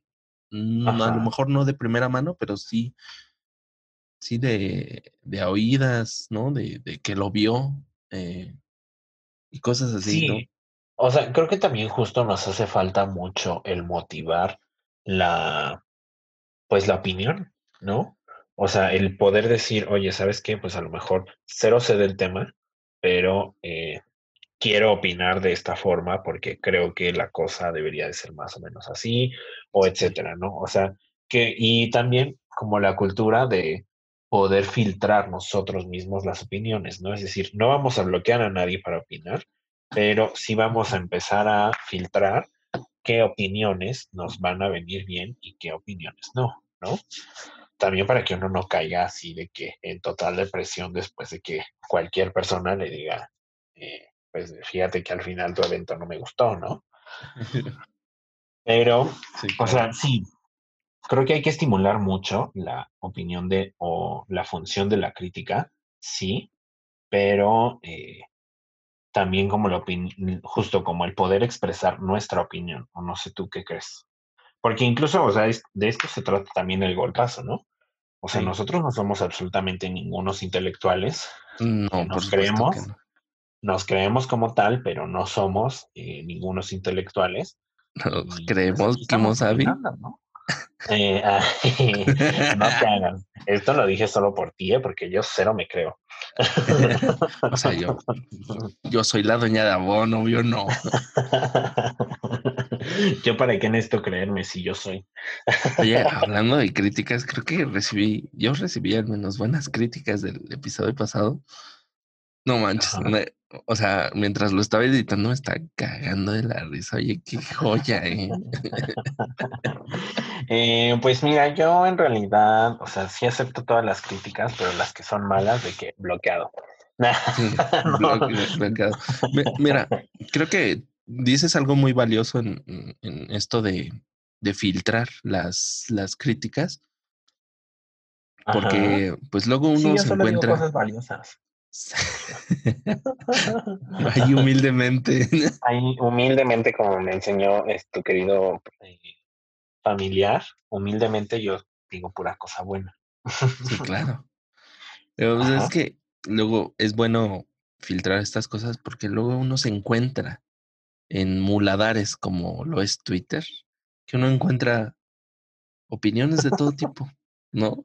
Mm, a lo mejor no de primera mano, pero sí sí, de, de oídas, ¿no? De, de que lo vio eh, y cosas así, ¿no? O sea, creo que también justo nos hace falta mucho el motivar la, pues la opinión, ¿no? O sea, el poder decir, oye, ¿sabes qué? Pues a lo mejor cero sé del tema, pero eh, quiero opinar de esta forma porque creo que la cosa debería de ser más o menos así, o etcétera, ¿no? O sea, que, y también como la cultura de, poder filtrar nosotros mismos las opiniones, ¿no? Es decir, no vamos a bloquear a nadie para opinar, pero sí vamos a empezar a filtrar qué opiniones nos van a venir bien y qué opiniones no, ¿no? También para que uno no caiga así de que en total depresión después de que cualquier persona le diga, eh, pues fíjate que al final tu evento no me gustó, ¿no? Pero, o sea, sí, creo que hay que estimular mucho la opinión de o la función de la crítica, sí, pero eh, también como la justo como el poder expresar nuestra opinión, o no sé tú qué crees. Porque incluso, o sea, de esto se trata también el golpazo, ¿no? O sea, nosotros no somos absolutamente ningunos intelectuales. No, nos creemos, nos creemos como tal, pero no somos eh, ningunos intelectuales. Nos pues, creemos que hemos sabido. ¿no? Eh, ah, no te hagan. Esto lo dije solo por ti, ¿eh? porque yo cero me creo. o sea, yo, yo soy la doña de abono, yo no. yo para qué necesito creerme si yo soy. Oye, hablando de críticas, creo que recibí, yo recibí al menos buenas críticas del episodio pasado. No manches, o sea, mientras lo estaba editando me estaba cagando de la risa. Oye, qué joya, ¿eh? ¿eh? pues mira, yo en realidad, o sea, sí acepto todas las críticas, pero las que son malas, de que bloqueado. bloqueado. Mira, creo que dices algo muy valioso en, en esto de de filtrar las, las críticas. Porque pues luego uno se encuentra. cosas valiosas. Ahí humildemente. Ahí humildemente, como me enseñó tu querido eh, familiar, humildemente yo digo pura cosa buena. Sí, claro. Pero pues, es que luego es bueno filtrar estas cosas porque luego uno se encuentra en muladares como lo es Twitter, que uno encuentra opiniones de todo tipo, ¿no?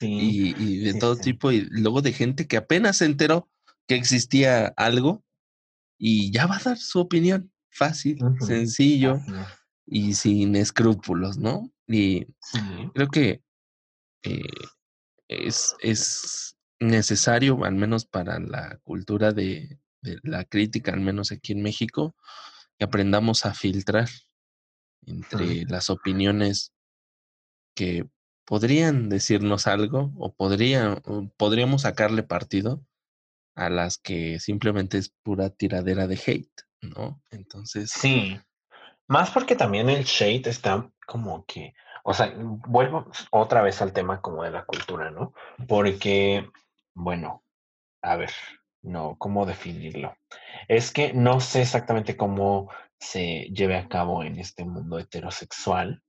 Y, de todo tipo, y luego de gente que apenas se enteró que existía algo y ya va a dar su opinión, fácil, sencillo y sin escrúpulos, ¿no? Y creo que eh, es, es necesario, al menos para la cultura de, la crítica, al menos aquí en México, que aprendamos a filtrar entre las opiniones que podrían decirnos algo o, podríamos sacarle partido a las que simplemente es pura tiradera de hate, ¿no? Entonces. Sí. Más porque también el shade está como que, o sea, vuelvo otra vez al tema como de la cultura, ¿no? Porque, bueno, a ver, no, ¿cómo definirlo? Es que no sé exactamente cómo se lleve a cabo en este mundo heterosexual,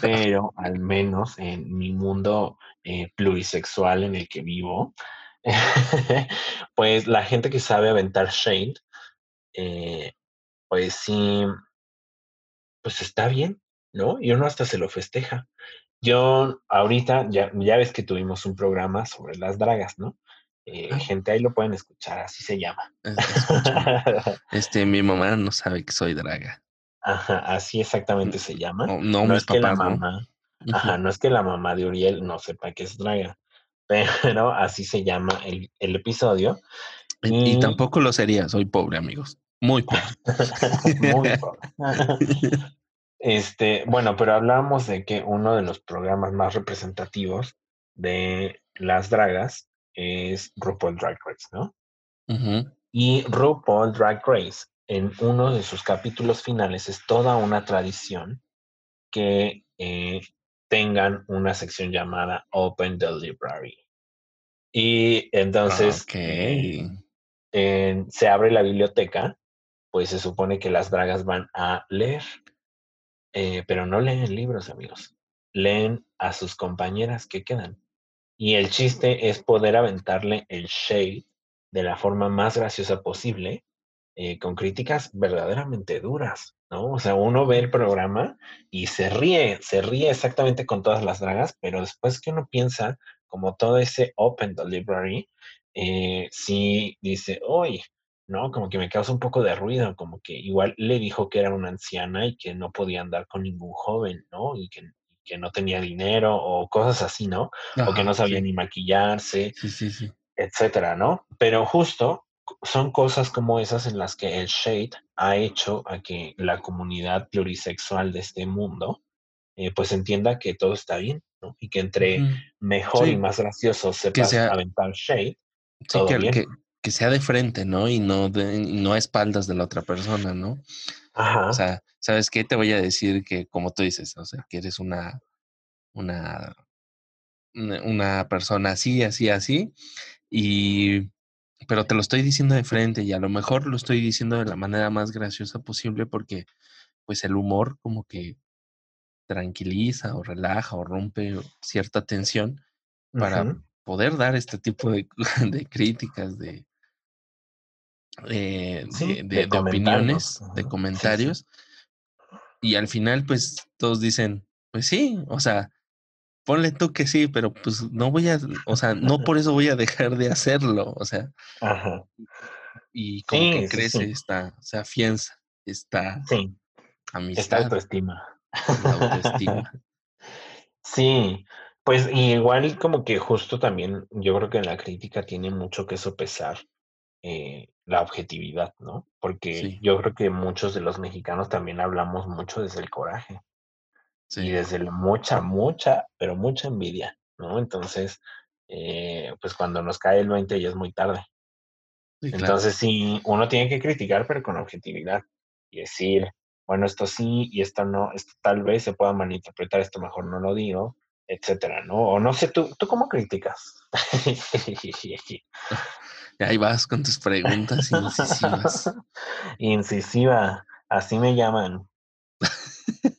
pero al menos en mi mundo eh, plurisexual en el que vivo, pues la gente que sabe aventar shade, eh, pues sí, pues está bien, ¿no? Y uno hasta se lo festeja. Yo ahorita, ya, ya ves que tuvimos un programa sobre las dragas, ¿no? Eh, ah. gente ahí lo pueden escuchar, así se llama. este, mi mamá no sabe que soy draga. Ajá, así exactamente se llama. No, es que la mamá, ajá, no es que la mamá de Uriel no sepa que es draga, pero así se llama el, episodio. Y, tampoco lo sería, soy pobre, amigos. Muy pobre. Muy pobre. este, bueno, pero hablamos de que uno de los programas más representativos de las dragas es RuPaul Drag Race, ¿no? Y RuPaul Drag Race en uno de sus capítulos finales es toda una tradición que eh, tengan una sección llamada Open the Library. Y entonces se abre la biblioteca, pues se supone que las dragas van a leer, eh, pero no leen libros, amigos. Leen a sus compañeras que quedan. Y el chiste es poder aventarle el shade de la forma más graciosa posible eh, con críticas verdaderamente duras, ¿no? O sea, uno ve el programa y se ríe, se ríe exactamente con todas las dragas, pero después que uno piensa, como todo ese Open Delivery, eh, sí dice, uy, ¿no? Como que me causa un poco de ruido, como que igual le dijo que era una anciana y que no podía andar con ningún joven, ¿no? Y que, que no tenía dinero o cosas así, ¿no? o que no sabía ni maquillarse, sí, sí, sí. etcétera, ¿no? Pero justo son cosas como esas en las que el Shade ha hecho a que la comunidad plurisexual de este mundo eh, pues entienda que todo está bien, ¿no? Y que entre mejor y más gracioso sepas sea, aventar Shade, todo que, bien. Que, sea de frente, ¿no? Y no, de, no a espaldas de la otra persona, ¿no? Ajá. O sea, ¿sabes qué? Te voy a decir que, como tú dices, o sea, que eres una, una, una persona así, así, así, y pero te lo estoy diciendo de frente y a lo mejor lo estoy diciendo de la manera más graciosa posible porque pues el humor como que tranquiliza o relaja o rompe cierta tensión para poder dar este tipo de, críticas, de, eh, de, opiniones, de comentarios. Y al final pues todos dicen, pues sí, o sea, ponle tú que sí, pero pues no voy a, o sea, no por eso voy a dejar de hacerlo, o sea. Ajá. Y como que crece esta, se afianza esta sí. amistad. Esta autoestima. autoestima. sí, pues igual como que justo también yo creo que en la crítica tiene mucho que sopesar eh, la objetividad, ¿no? Porque yo creo que muchos de los mexicanos también hablamos mucho desde el coraje. Y desde mucha, mucha, pero mucha envidia, ¿no? Entonces, eh, pues cuando nos cae el 20 ya es muy tarde. Entonces, sí, uno tiene que criticar, pero con objetividad. Y decir, bueno, esto sí y esto no, esto tal vez se pueda malinterpretar, esto mejor no lo digo, etcétera, ¿no? O no sé, ¿tú, tú cómo criticas? ahí vas con tus preguntas incisivas. Incisiva, así me llaman.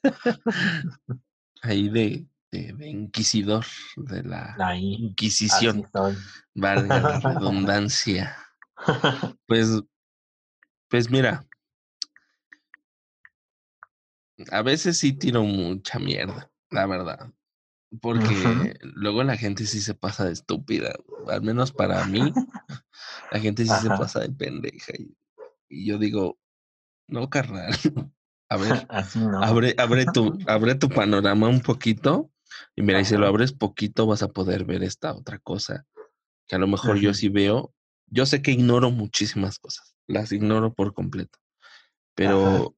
ahí de, de, inquisidor, de la Inquisición. Valga la redundancia. Pues, pues mira, a veces sí tiro mucha mierda, la verdad. Porque luego la gente sí se pasa de estúpida. Al menos para mí, la gente sí se pasa de pendeja. Y, yo digo, no, carnal. A ver, abre, abre, tu, abre tu panorama un poquito. Y mira, y si lo abres poquito, vas a poder ver esta otra cosa. Que a lo mejor yo sí veo. Yo sé que ignoro muchísimas cosas. Las ignoro por completo. Pero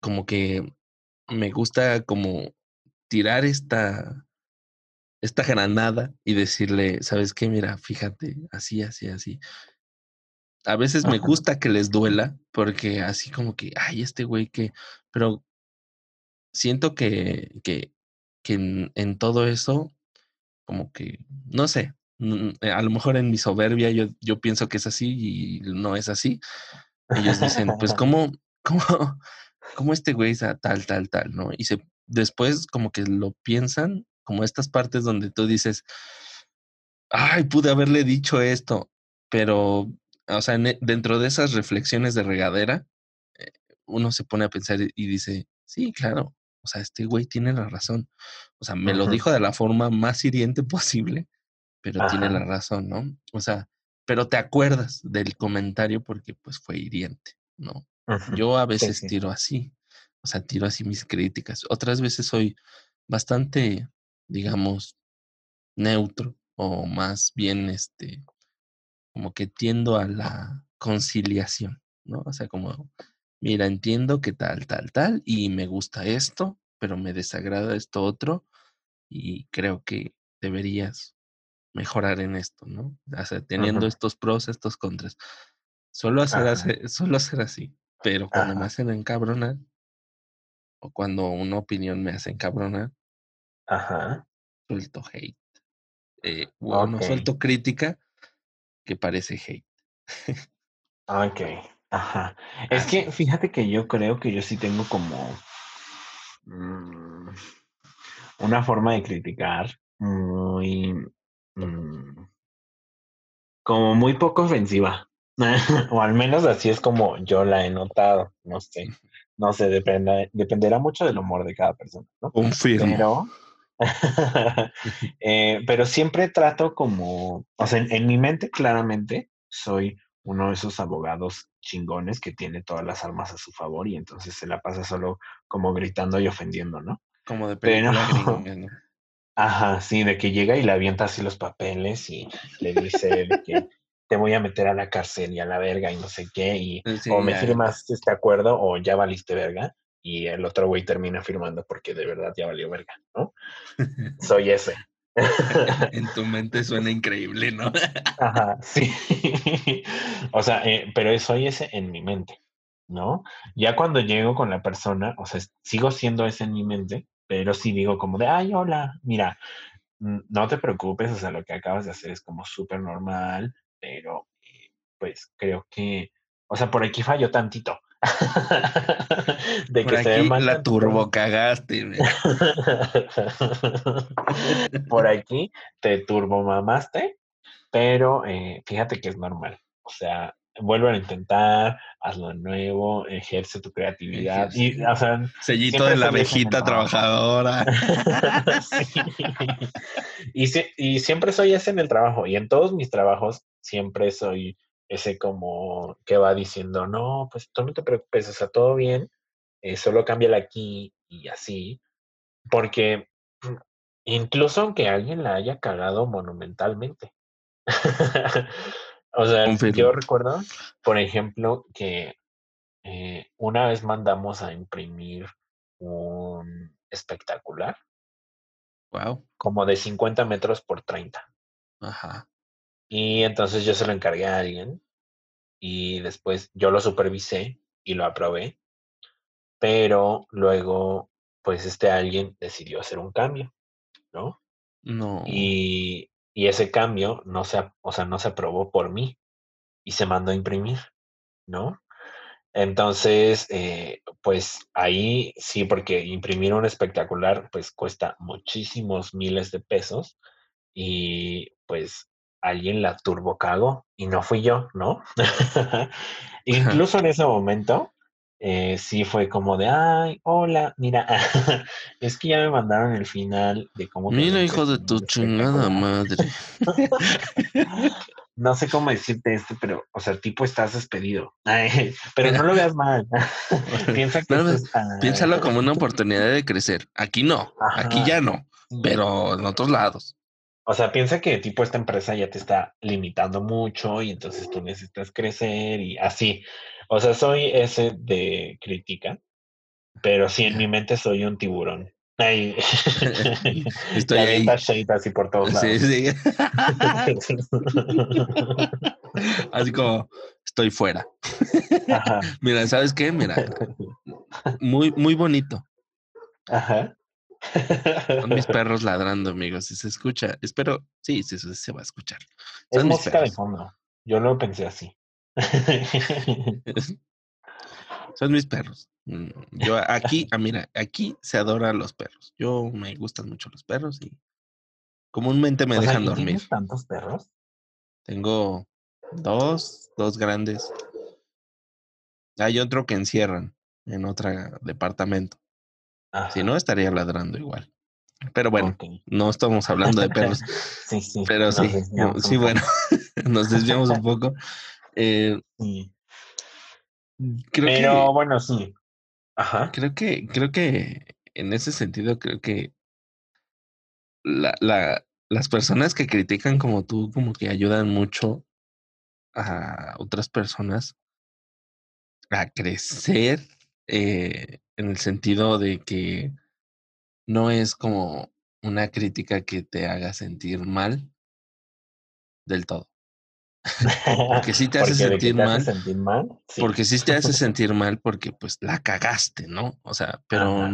como que me gusta como tirar esta, esta granada y decirle, ¿sabes qué? Mira, fíjate, así, así, así. A veces me gusta que les duela porque así como que, ay, este güey que, pero siento que, que, que en, en, todo eso, como que, no sé, a lo mejor en mi soberbia yo, yo pienso que es así y no es así. Ellos dicen, pues, ¿cómo, cómo, cómo este güey es tal, tal, tal, ¿no? Y se, después como que lo piensan, como estas partes donde tú dices, ay, pude haberle dicho esto, pero, o sea, dentro de esas reflexiones de regadera, eh, uno se pone a pensar y dice, sí, claro, o sea, este güey tiene la razón. O sea, me lo dijo de la forma más hiriente posible, pero tiene la razón, ¿no? O sea, pero te acuerdas del comentario porque pues fue hiriente, ¿no? Yo a veces tiro así, o sea, tiro así mis críticas. Otras veces soy bastante, digamos, neutro o más bien, este, como que tiendo a la conciliación, ¿no? O sea, como, mira, entiendo que tal, tal, tal, y me gusta esto, pero me desagrada esto otro, y creo que deberías mejorar en esto, ¿no? O sea, teniendo estos pros, estos contras. Solo hacer, solo hacer así. Pero cuando me hacen encabronar, o cuando una opinión me hace encabronar, Ajá. suelto hate. Eh, o no suelto crítica que parece hate. ok, ajá. Es que fíjate que yo creo que yo sí tengo como mm, una forma de criticar muy, mm, como muy poco ofensiva. o al menos así es como yo la he notado, no sé, no sé, depende, dependerá mucho del humor de cada persona, ¿no? Un Pero, eh, pero siempre trato como, o sea, en, mi mente claramente soy uno de esos abogados chingones que tiene todas las armas a su favor y entonces se la pasa solo como gritando y ofendiendo, ¿no? Como de película Ajá, sí, de que llega y le avienta así los papeles y le dice que te voy a meter a la cárcel y a la verga y no sé qué, y o me firmas este acuerdo o ya valiste verga, y el otro güey termina firmando porque de verdad ya valió verga, ¿no? Soy ese. en tu mente suena increíble, ¿no? Ajá, sí. o sea, eh, pero soy ese en mi mente, ¿no? Ya cuando llego con la persona, o sea, sigo siendo ese en mi mente, pero sí digo como de, ay, hola, mira, no te preocupes, o sea, lo que acabas de hacer es como súper normal, pero eh, pues creo que, o sea, por aquí falló tantito. de por que aquí la turbo cagaste. por aquí te turbo mamaste, pero eh, fíjate que es normal. O sea, vuelve a intentar, hazlo nuevo, ejerce tu creatividad. Y, o sea, Sellito de la abejita trabajadora. y, y siempre soy ese en el trabajo. Y en todos mis trabajos siempre soy ese como que va diciendo, no, pues tú no te preocupes, o sea, todo bien, eh, solo cámbiala aquí y así. Porque incluso aunque alguien la haya cagado monumentalmente. O sea, yo recuerdo, por ejemplo, que eh, una vez mandamos a imprimir un espectacular. Wow. Como de 50 metros por 30. Ajá. Y entonces yo se lo encargué a alguien y después yo lo supervisé y lo aprobé. pero luego, pues este alguien decidió hacer un cambio, ¿no? No. Y, y ese cambio no se, o sea, no se aprobó por mí y se mandó a imprimir, ¿no? Entonces, eh, pues ahí sí, porque imprimir un espectacular, pues cuesta muchísimos miles de pesos y pues alguien la turbocagó y no fui yo, ¿no? Incluso en ese momento, eh, sí fue como de, ay, hola, mira, es que ya me mandaron el final de cómo... Mira, hijo de tu chingada madre. no sé cómo decirte esto, pero, o sea, tipo estás despedido. pero no lo veas mal. Piensa que Piénsalo como una oportunidad de crecer. Aquí no, aquí ya no, pero en otros lados. O sea, piensa que tipo esta empresa ya te está limitando mucho y entonces tú necesitas crecer y así. O sea, soy ese de crítica, pero sí en mi mente soy un tiburón. Ahí. Estoy ahí. así por todos lados. Sí, sí. así como estoy fuera. Mira, ¿sabes qué? Mira, muy, muy bonito. Ajá. Son mis perros ladrando, amigos. Si se escucha, espero, sí, sí, se va a escuchar. es música de fondo. Yo lo pensé así. Son mis perros. Mm, yo aquí, ah, mira, aquí se adora a los perros. Yo me gustan mucho los perros y comúnmente me dejan dormir. ¿Tienes tantos perros? Tengo dos, dos grandes. Hay otro que encierran en otro departamento. Si no, estaría ladrando igual. Pero bueno, no estamos hablando de perros. sí, sí. Pero sí, sí, bueno, nos desviamos un poco. Eh, Creo Pero bueno, sí. Ajá. Creo que, creo que en ese sentido, creo que la, la, las personas que critican como tú, como que ayudan mucho a otras personas a crecer eh, en el sentido de que no es como una crítica que te haga sentir mal del todo. porque sí te hace sentir mal. Porque sí te hace sentir mal porque pues la cagaste, ¿no? O sea, pero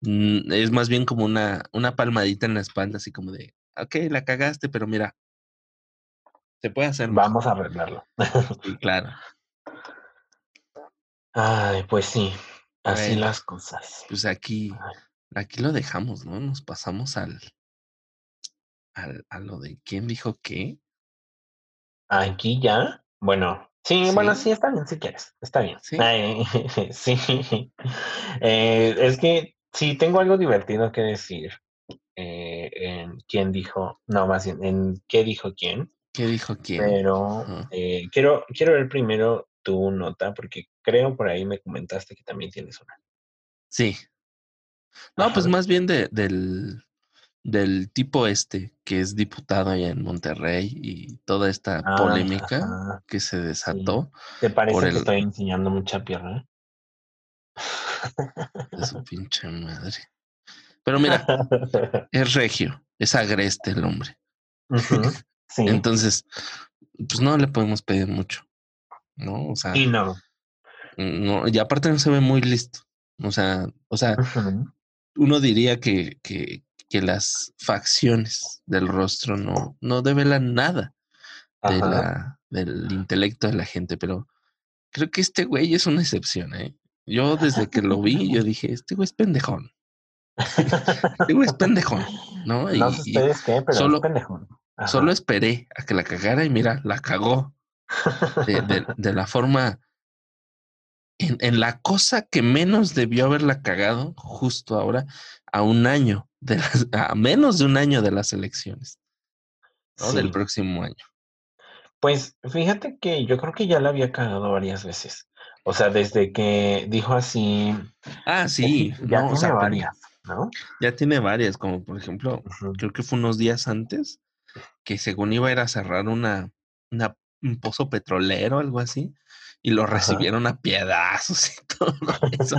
es más bien como una, una palmadita en la espalda, así como de, ok, la cagaste, pero mira, se puede hacer. Vamos a arreglarlo. sí, claro. Ay, pues sí, así las cosas. Pues aquí, aquí lo dejamos, ¿no? Nos pasamos al, al, a lo de quién dijo qué. Aquí ya, bueno, sí, bueno, sí, está bien si quieres, está bien. Sí. sí. Eh, es que sí, tengo algo divertido que decir eh, en quién dijo, no, más bien, en qué dijo quién. ¿Qué dijo quién? Pero eh, quiero, quiero ver primero tu nota, porque creo por ahí me comentaste que también tienes una. Sí. No, pues más bien de, del, del tipo este, que es diputado allá en Monterrey y toda esta ah, polémica que se desató. ¿Te parece que estoy enseñando mucha pierna? De su pinche madre. Pero mira, es regio, es agreste el hombre. Entonces, pues no le podemos pedir mucho, ¿no? O sea. Y no. no y aparte no se ve muy listo. O sea, o sea, uno diría que, que, que las facciones del rostro no, no develan nada de la, del intelecto de la gente, pero creo que este güey es una excepción, ¿eh? Yo desde que lo vi, yo dije, este güey es pendejón. este güey es pendejón, ¿no? no sé ustedes qué, pero solo, es pendejón. Solo esperé a que la cagara y mira, la cagó. De, de, la forma en, en, la cosa que menos debió haberla cagado justo ahora, a un año de las, a menos de un año de las elecciones, ¿no? Del próximo año. Pues fíjate que yo creo que ya la había cagado varias veces. O sea, desde que dijo así. Ah, sí, ya tiene varias, ¿no? Ya tiene varias, como por ejemplo, creo que fue unos días antes que según iba a ir a cerrar una, una un pozo petrolero, algo así, y lo recibieron a piedazos y todo eso.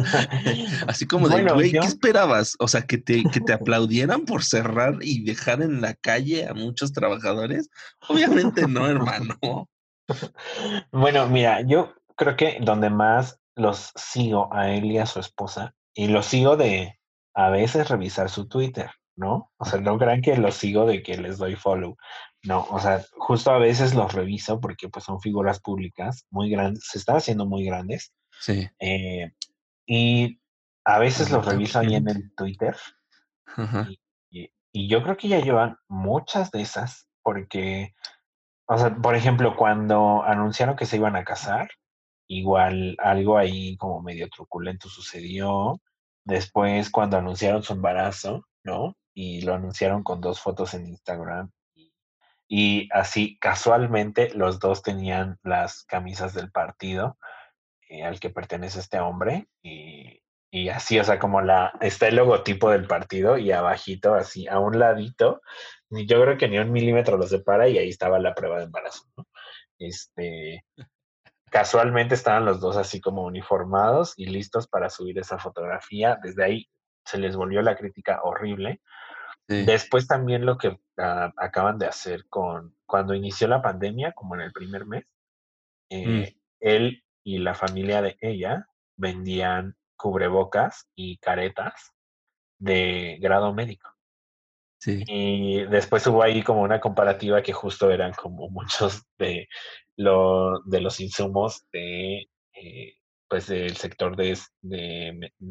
Así como de, güey, ¿qué esperabas? O sea, que te, que te aplaudieran por cerrar y dejar en la calle a muchos trabajadores. Obviamente no, hermano. Bueno, mira, yo creo que donde más los sigo a él y a su esposa y los sigo de a veces revisar su Twitter, ¿no? O sea, no crean que los sigo de que les doy follow. No, o sea, justo a veces los reviso porque pues son figuras públicas muy grandes, se están haciendo muy grandes. Sí. Eh, y a veces los reviso ahí en el Twitter. Y, y, yo creo que ya llevan muchas de esas porque, o sea, por ejemplo, cuando anunciaron que se iban a casar, igual algo ahí como medio truculento sucedió. Después, cuando anunciaron su embarazo, ¿no? Y lo anunciaron con dos fotos en Instagram y así, casualmente, los dos tenían las camisas del partido eh, al que pertenece este hombre. Y, y, así, o sea, como la, está el logotipo del partido y abajito, así, a un ladito, yo creo que ni un milímetro lo separa y ahí estaba la prueba de embarazo. Este, casualmente estaban los dos así como uniformados y listos para subir esa fotografía. Desde ahí se les volvió la crítica horrible Después también lo que ah, acaban de hacer con cuando inició la pandemia, como en el primer mes, mm. eh, él y la familia de ella vendían cubrebocas y caretas de grado médico. Sí. Y después hubo ahí como una comparativa que justo eran como muchos de, lo, de los insumos de eh, pues del sector de,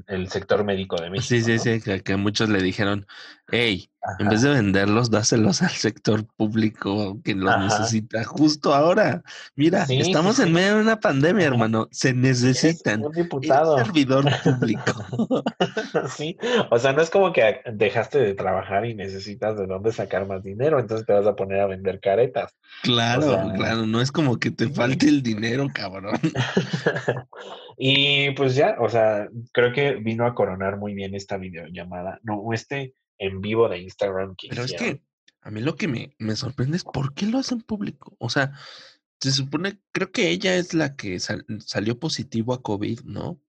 el sector médico de México. Sí, sí, sí, que, muchos le dijeron, hey, en vez de venderlos, dáselos al sector público que los necesita justo ahora. Mira, estamos en medio de una pandemia, hermano. Se necesitan. Un diputado. servidor público. sí, o sea, no es como que dejaste de trabajar y necesitas de dónde sacar más dinero, entonces te vas a poner a vender caretas. Claro, claro, no es como que te falte el dinero, cabrón. Y pues ya, o sea, creo que vino a coronar muy bien esta videollamada, no, este en vivo de Instagram que Pero es que a mí lo que me, me, sorprende es por qué lo hacen público. O sea, se supone, creo que ella es la que salió positivo a COVID, ¿no?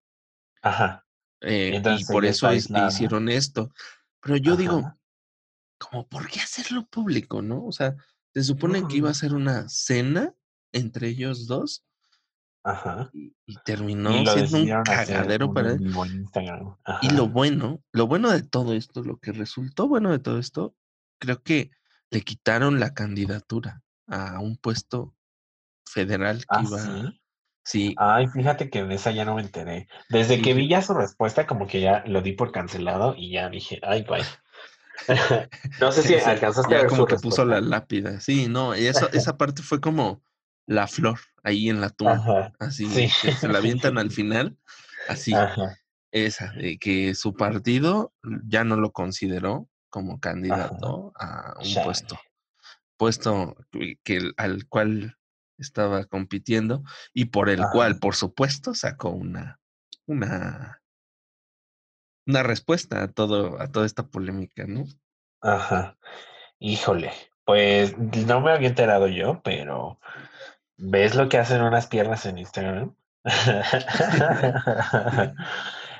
Ajá. Eh, y por eso hicieron esto. Pero yo digo, como, ¿por qué hacerlo público, no? O sea, se supone que iba a ser una cena entre ellos dos Ajá. Y, terminó siendo un cagadero para él. Y lo bueno, lo bueno de todo esto, lo que resultó bueno de todo esto, creo que le quitaron la candidatura a un puesto federal que ¿Ah, iba. Sí? Ay, fíjate que en esa ya no me enteré. Desde que vi ya su respuesta, como que ya lo di por cancelado y ya dije, ay, guay. no sé si alcanzaste a ver como que puso la lápida. Sí, no, y eso, esa parte fue como la flor ahí en la tumba. así, que se la avientan al final. Así. Esa, de que su partido ya no lo consideró como candidato a un puesto. Puesto que, al cual estaba compitiendo y por el cual, por supuesto, sacó una, una, una respuesta a todo, a toda esta polémica, ¿no? Ajá. Híjole, pues no me había enterado yo, pero ¿Ves lo que hacen unas piernas en Instagram?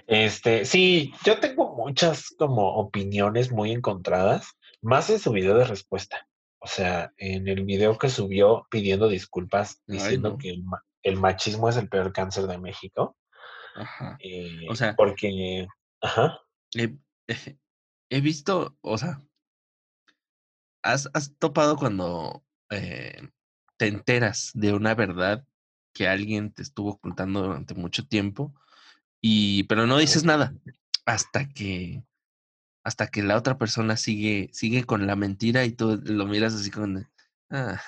este, sí, yo tengo muchas como opiniones muy encontradas, más en su video de respuesta. O sea, en el video que subió pidiendo disculpas, diciendo que el, machismo es el peor cáncer de México. Ajá. Eh, o sea, porque, ajá. He, visto, o sea, has, has topado cuando eh, te enteras de una verdad que alguien te estuvo ocultando durante mucho tiempo y pero no dices nada hasta que hasta que la otra persona sigue sigue con la mentira y tú lo miras así con ah,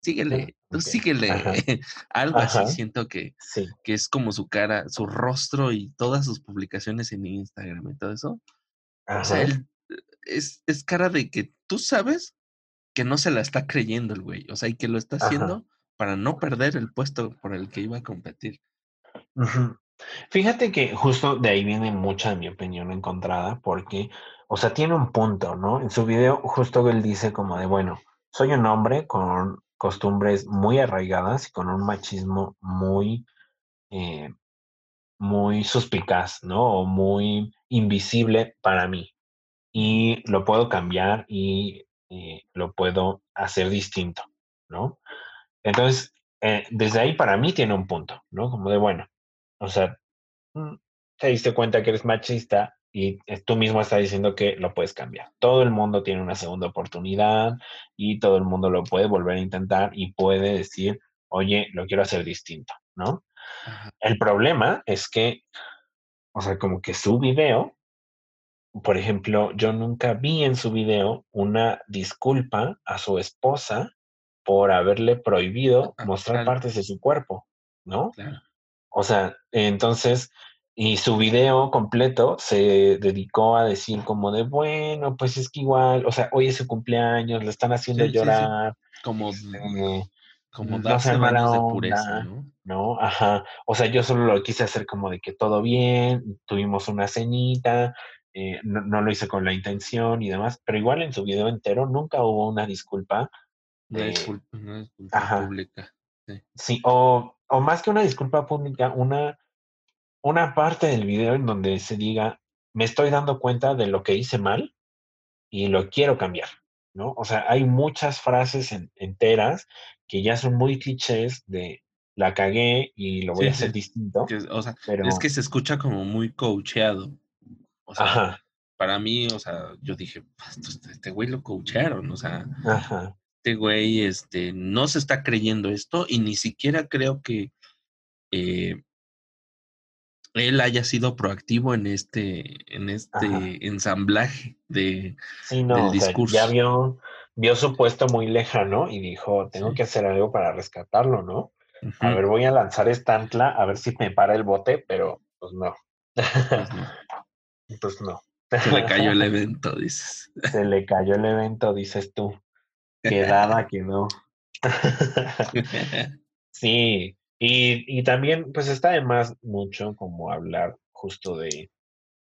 síguele, tú síguele. Algo así siento que, que es como su cara, su rostro y todas sus publicaciones en Instagram y todo eso. O sea, él, es, es cara de que tú sabes que no se la está creyendo el güey, o sea, y que lo está haciendo para no perder el puesto por el que iba a competir. Fíjate que justo de ahí viene mucha de mi opinión encontrada, porque, o sea, tiene un punto, ¿no? En su video justo él dice como de, bueno, soy un hombre con costumbres muy arraigadas y con un machismo muy, eh, muy suspicaz, ¿no? O muy invisible para mí. Y lo puedo cambiar y eh, lo puedo hacer distinto, ¿no? Entonces, eh, desde ahí para mí tiene un punto, ¿no? Como de, bueno, o sea, mm, te diste cuenta que eres machista y tú mismo estás diciendo que lo puedes cambiar. Todo el mundo tiene una segunda oportunidad y todo el mundo lo puede volver a intentar y puede decir, oye, lo quiero hacer distinto, ¿no? El problema es que, o sea, como que su video, por ejemplo, yo nunca vi en su video una disculpa a su esposa por haberle prohibido ah, mostrar partes de su cuerpo, ¿no? O sea, entonces, y su video completo se dedicó a decir como de, bueno, pues es que igual, o sea, hoy es su cumpleaños, le están haciendo llorar. Como, este, como darse de pureza, ¿no? ¿no? Ajá. O sea, yo solo lo quise hacer como de que todo bien, tuvimos una cenita, eh, no, lo hice con la intención y demás, pero igual en su video entero nunca hubo una disculpa. Una disculpa, pública. Sí, sí o, o, más que una disculpa pública, una, una parte del video en donde se diga, me estoy dando cuenta de lo que hice mal y lo quiero cambiar. ¿no? O sea, hay muchas frases enteras que ya son muy clichés de la cagué y lo voy a hacer distinto. o sea, es que se escucha como muy coacheado. O sea, para mí, o sea, yo dije, este güey lo coachearon, o sea, este güey este, no se está creyendo esto y ni siquiera creo que eh, él haya sido proactivo en este, en este ensamblaje de, del discurso. ya vio, vio su puesto muy lejano y dijo, tengo que hacer algo para rescatarlo, ¿no? A ver, voy a lanzar esta ancla, a ver si me para el bote, pero pues no. Pues no. Pues no. Se le cayó el evento, dices. Se le cayó el evento, dices tú. Quedada quedó. sí, y, también, pues está de más mucho como hablar justo de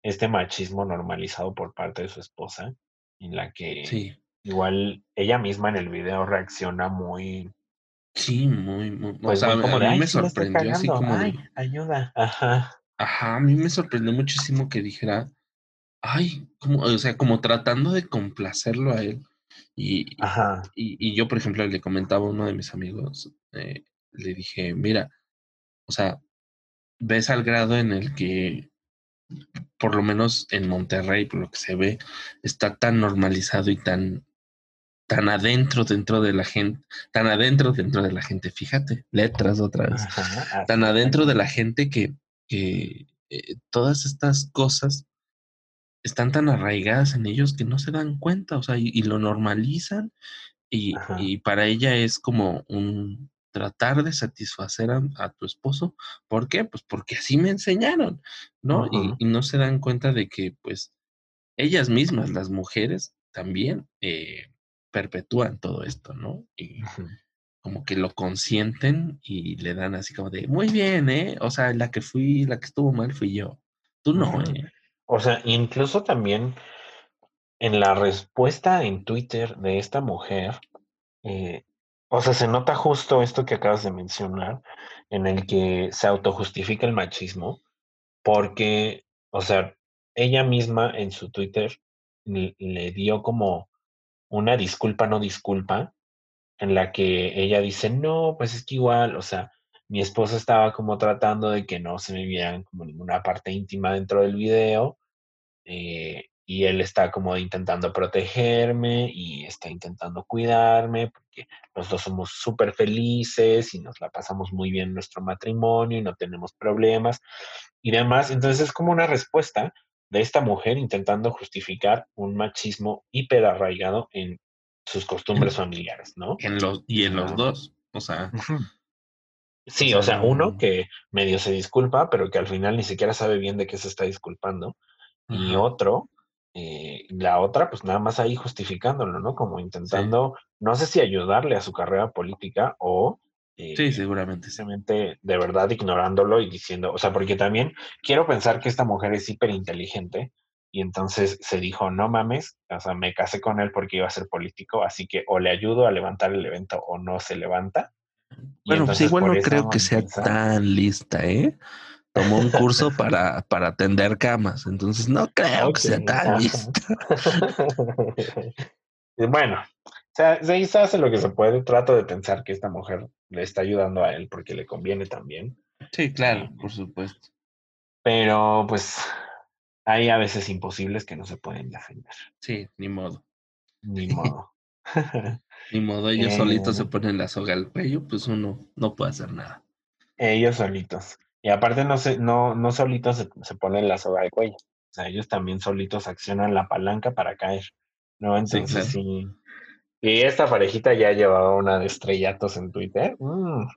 este machismo normalizado por parte de su esposa, en la que igual ella misma en el video reacciona muy... Sí, muy, muy, pues a, mí me sorprendió así como de... ayuda, ajá. Ajá, a mí me sorprendió muchísimo que dijera, ay, como, o sea, como tratando de complacerlo a él. Y, y, yo, por ejemplo, le comentaba a uno de mis amigos, eh, le dije, mira, o sea, ves al grado en el que, por lo menos en Monterrey, por lo que se ve, está tan normalizado y tan, tan adentro dentro de la gente, tan adentro dentro de la gente, fíjate, letras otra vez, tan adentro de la gente que, que eh, todas estas cosas están tan arraigadas en ellos que no se dan cuenta, o sea, y, lo normalizan y, y, para ella es como un, tratar de satisfacer a, tu esposo. ¿Por qué? Pues porque así me enseñaron, ¿no? y, no se dan cuenta de que, pues, ellas mismas, las mujeres, también eh, perpetúan todo esto, ¿no? Y como que lo consienten y le dan así como de, muy bien, ¿eh? O sea, la que fui, la que estuvo mal fui yo. Tú no, ¿eh? O sea, incluso también en la respuesta en Twitter de esta mujer, eh, o sea, se nota justo esto que acabas de mencionar, en el que se autojustifica el machismo, porque, o sea, ella misma en su Twitter le, dio como una disculpa, no disculpa, en la que ella dice, no, pues es que igual, o sea, mi esposa estaba como tratando de que no se me vieran como ninguna parte íntima dentro del video, eh, y él está como intentando protegerme y está intentando cuidarme porque los dos somos súper felices y nos la pasamos muy bien en nuestro matrimonio y no tenemos problemas y demás. Entonces es como una respuesta de esta mujer intentando justificar un machismo hiper arraigado en sus costumbres familiares, ¿no? En los, y en los dos, o sea. Sí, o sea, uno que medio se disculpa, pero que al final ni siquiera sabe bien de qué se está disculpando. Y otro eh, la otra, pues nada más ahí justificándolo, ¿no? Como intentando, no sé si ayudarle a su carrera política o... Eh, sí, seguramente. Simplemente de verdad ignorándolo y diciendo, o sea, porque también quiero pensar que esta mujer es hiper inteligente y entonces se dijo, no mames, o sea, me casé con él porque iba a ser político, así que o le ayudo a levantar el evento o no se levanta. Bueno, pues igual no creo que sea tan lista, ¿eh? tomó un curso para, para atender camas, entonces no creo que sea tan listo. bueno, o sea, se hace lo que se puede. Trato de pensar que esta mujer le está ayudando a él porque le conviene también. Sí, claro, por supuesto. Pero pues hay a veces imposibles que no se pueden defender. Sí, ni modo. Ni modo. ni modo, ellos solitos se eh. ponen la soga al cuello, pues uno no puede hacer nada. Ellos solitos. Y aparte no, se, no, no solitos se, se ponen la soga al cuello. O sea, ellos también solitos accionan la palanca para caer. ¿No? Entonces sí. Y esta parejita ya llevaba una de estrellatos en Twitter. Mm,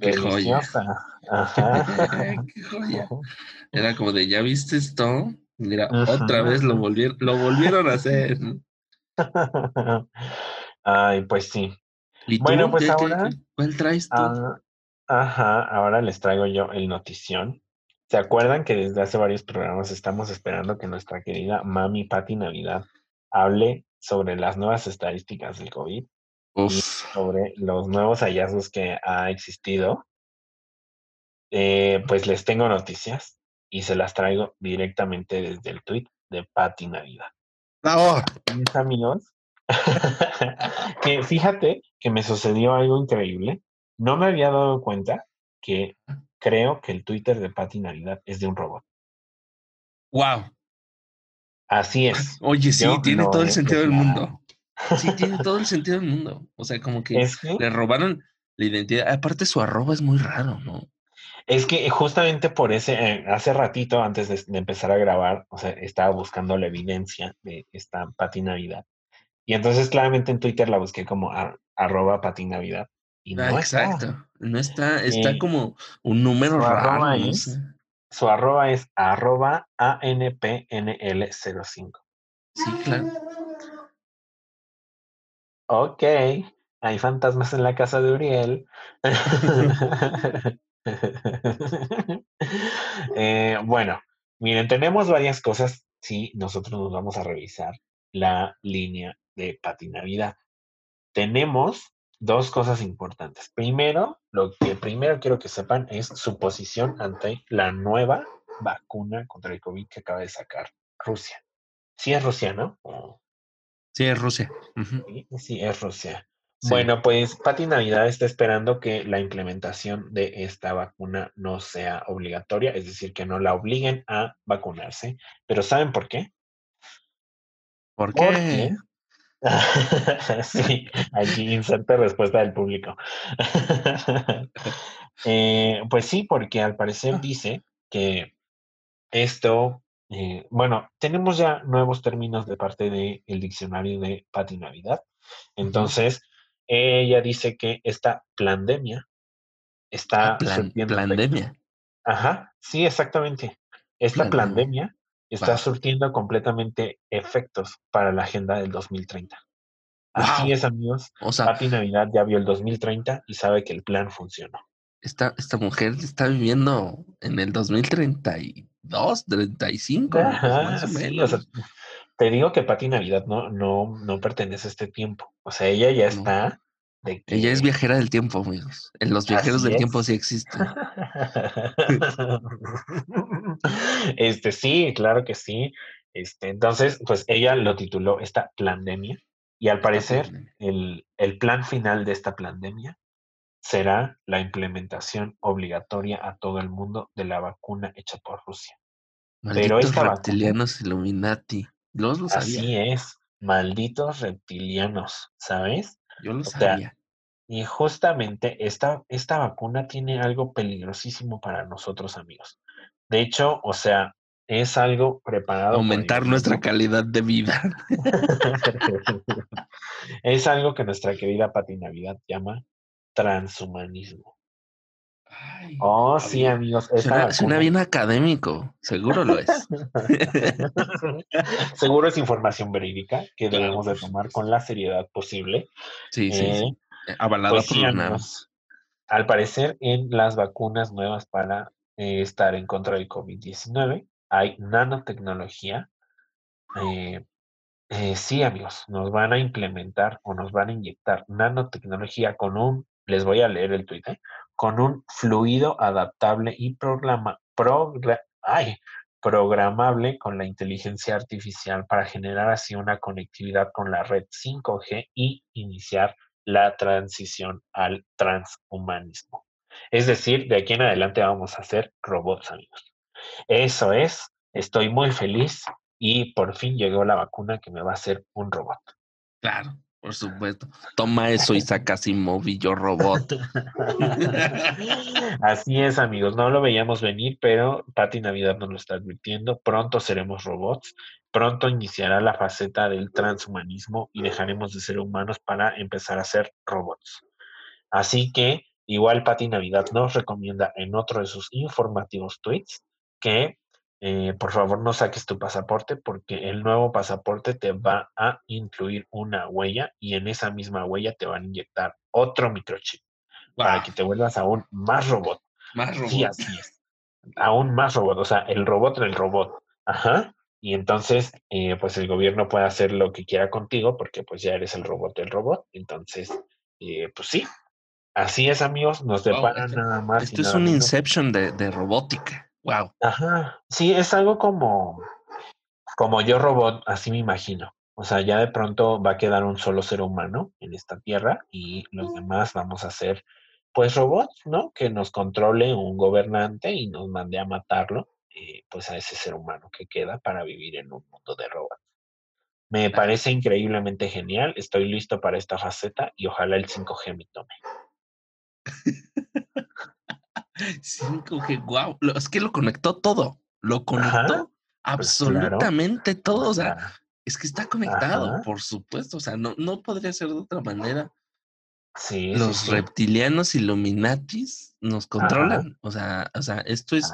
qué deliciosa. joya. qué joya. Era como de, ¿ya viste esto? Mira, otra vez lo volvieron, lo volvieron a hacer. Ay, pues sí. bueno, pues ahora. ¿Cuál traes tú? Ah, ajá, ahora les traigo yo el notición. ¿Se acuerdan que desde hace varios programas estamos esperando que nuestra querida Mami Patti Navidad hable sobre las nuevas estadísticas del COVID y sobre los nuevos hallazgos que ha existido? Eh, pues les tengo noticias y se las traigo directamente desde el tweet de Patti Navidad. ¡Bravo! Mis amigos, que fíjate que me sucedió algo increíble. No me había dado cuenta que creo que el Twitter de Patti Navidad es de un robot. ¡Wow! Así es. Oye, sí, tiene todo el sentido del mundo. Sí, tiene todo el sentido del mundo. O sea, como que, le robaron la identidad. Aparte, su arroba es muy raro, ¿no? Es que justamente por ese, eh, hace ratito, antes de, empezar a grabar, o sea, estaba buscando la evidencia de esta patinavidad. Y entonces claramente en Twitter la busqué como arroba patinavidad. Y ah, exacto. No está, está eh, como un número raro. Su arroba es arroba ANPNL05. Sí, claro. Ok, hay fantasmas en la casa de Uriel. Eh, bueno, miren, tenemos varias cosas. Sí, nosotros nos vamos a revisar la línea de patinavidad. Tenemos dos cosas importantes. Primero, lo que primero quiero que sepan es su posición ante la nueva vacuna contra el COVID que acaba de sacar Rusia. Sí es Rusia, ¿no? Sí es Rusia. sí, es Rusia. Bueno, pues Pati Navidad está esperando que la implementación de esta vacuna no sea obligatoria, es decir, que no la obliguen a vacunarse. Pero ¿saben por qué? ¿Por qué? sí, aquí inserte respuesta del público. Eh, pues sí, porque al parecer ah. dice que esto, eh, bueno, tenemos ya nuevos términos de parte del diccionario de Pati Navidad. Entonces, ella dice que esta pandemia está... Ah, plan, ¿Pandemia? Ajá, sí, exactamente. Esta pandemia está surtiendo completamente efectos para la agenda del 2030. Así es, amigos. O sea, Pati Navidad ya vio el 2030 y sabe que el plan funcionó. Esta, esta mujer está viviendo en el 2032, 35, más o menos. Te digo que Pati Navidad no, no, no pertenece a este tiempo. O sea, ella ya está ella es viajera del tiempo, amigos. En los viajeros del tiempo sí existen. este, sí, claro que sí. Este, entonces, pues ella lo tituló esta pandemia. Y al parecer, el, el plan final de esta pandemia será la implementación obligatoria a todo el mundo de la vacuna hecha por Rusia. Pero esta reptilianos Illuminati. Lo Así es, malditos reptilianos, ¿sabes? Yo lo sabía. y justamente esta, esta vacuna tiene algo peligrosísimo para nosotros, amigos. De hecho, o sea, es algo preparado. Aumentar nuestra calidad de vida. es algo que nuestra querida Pati Navidad llama transhumanismo. Oh, sí, amigos. Suena, bien académico, seguro lo es. seguro es información verídica que debemos de tomar con la seriedad posible. Sí, sí, sí. Eh, pues por Al parecer, en las vacunas nuevas para eh, estar en contra del COVID-19, hay nanotecnología. Eh, eh, sí, amigos, nos van a implementar o nos van a inyectar nanotecnología con un, les voy a leer el tuit, ¿eh? Con un fluido adaptable y programa, ay, programable con la inteligencia artificial para generar así una conectividad con la red 5G y iniciar la transición al transhumanismo. Es decir, de aquí en adelante vamos a hacer robots, amigos. Eso es, estoy muy feliz y por fin llegó la vacuna que me va a hacer un robot. Claro, por supuesto. Toma eso y saca Asimov y yo robot. Así es, amigos. No lo veíamos venir, pero Pati Navidad nos lo está advirtiendo. Pronto seremos robots. Pronto iniciará la faceta del transhumanismo y dejaremos de ser humanos para empezar a ser robots. Así que igual Pati Navidad nos recomienda en otro de sus informativos tweets que eh, por favor no saques tu pasaporte porque el nuevo pasaporte te va a incluir una huella y en esa misma huella te van a inyectar otro microchip para que te vuelvas aún más robot. Más robot. Sí, así es. Aún más robot, o sea, el robot en el robot. Ajá. Y entonces, eh, pues el gobierno puede hacer lo que quiera contigo porque pues ya eres el robot del robot. Entonces, eh, pues sí, así es amigos, nos deparan nada más. Esto es un Inception de, de robótica. Wow. Ajá. Sí, es algo como, como yo robot, así me imagino. O sea, ya de pronto va a quedar un solo ser humano en esta tierra y los demás vamos a ser, pues, robots, ¿no? Que nos controle un gobernante y nos mande a matarlo, eh, pues, a ese ser humano que queda para vivir en un mundo de robots. Me parece increíblemente genial. Estoy listo para esta faceta y ojalá el 5G me tome. 5G, wow, es que lo conectó todo, lo conectó pues absolutamente todo, o sea, es que está conectado, por supuesto, o sea, no, no podría ser de otra manera. Sí, Los reptilianos Illuminatis nos controlan, o sea, o sea, esto es,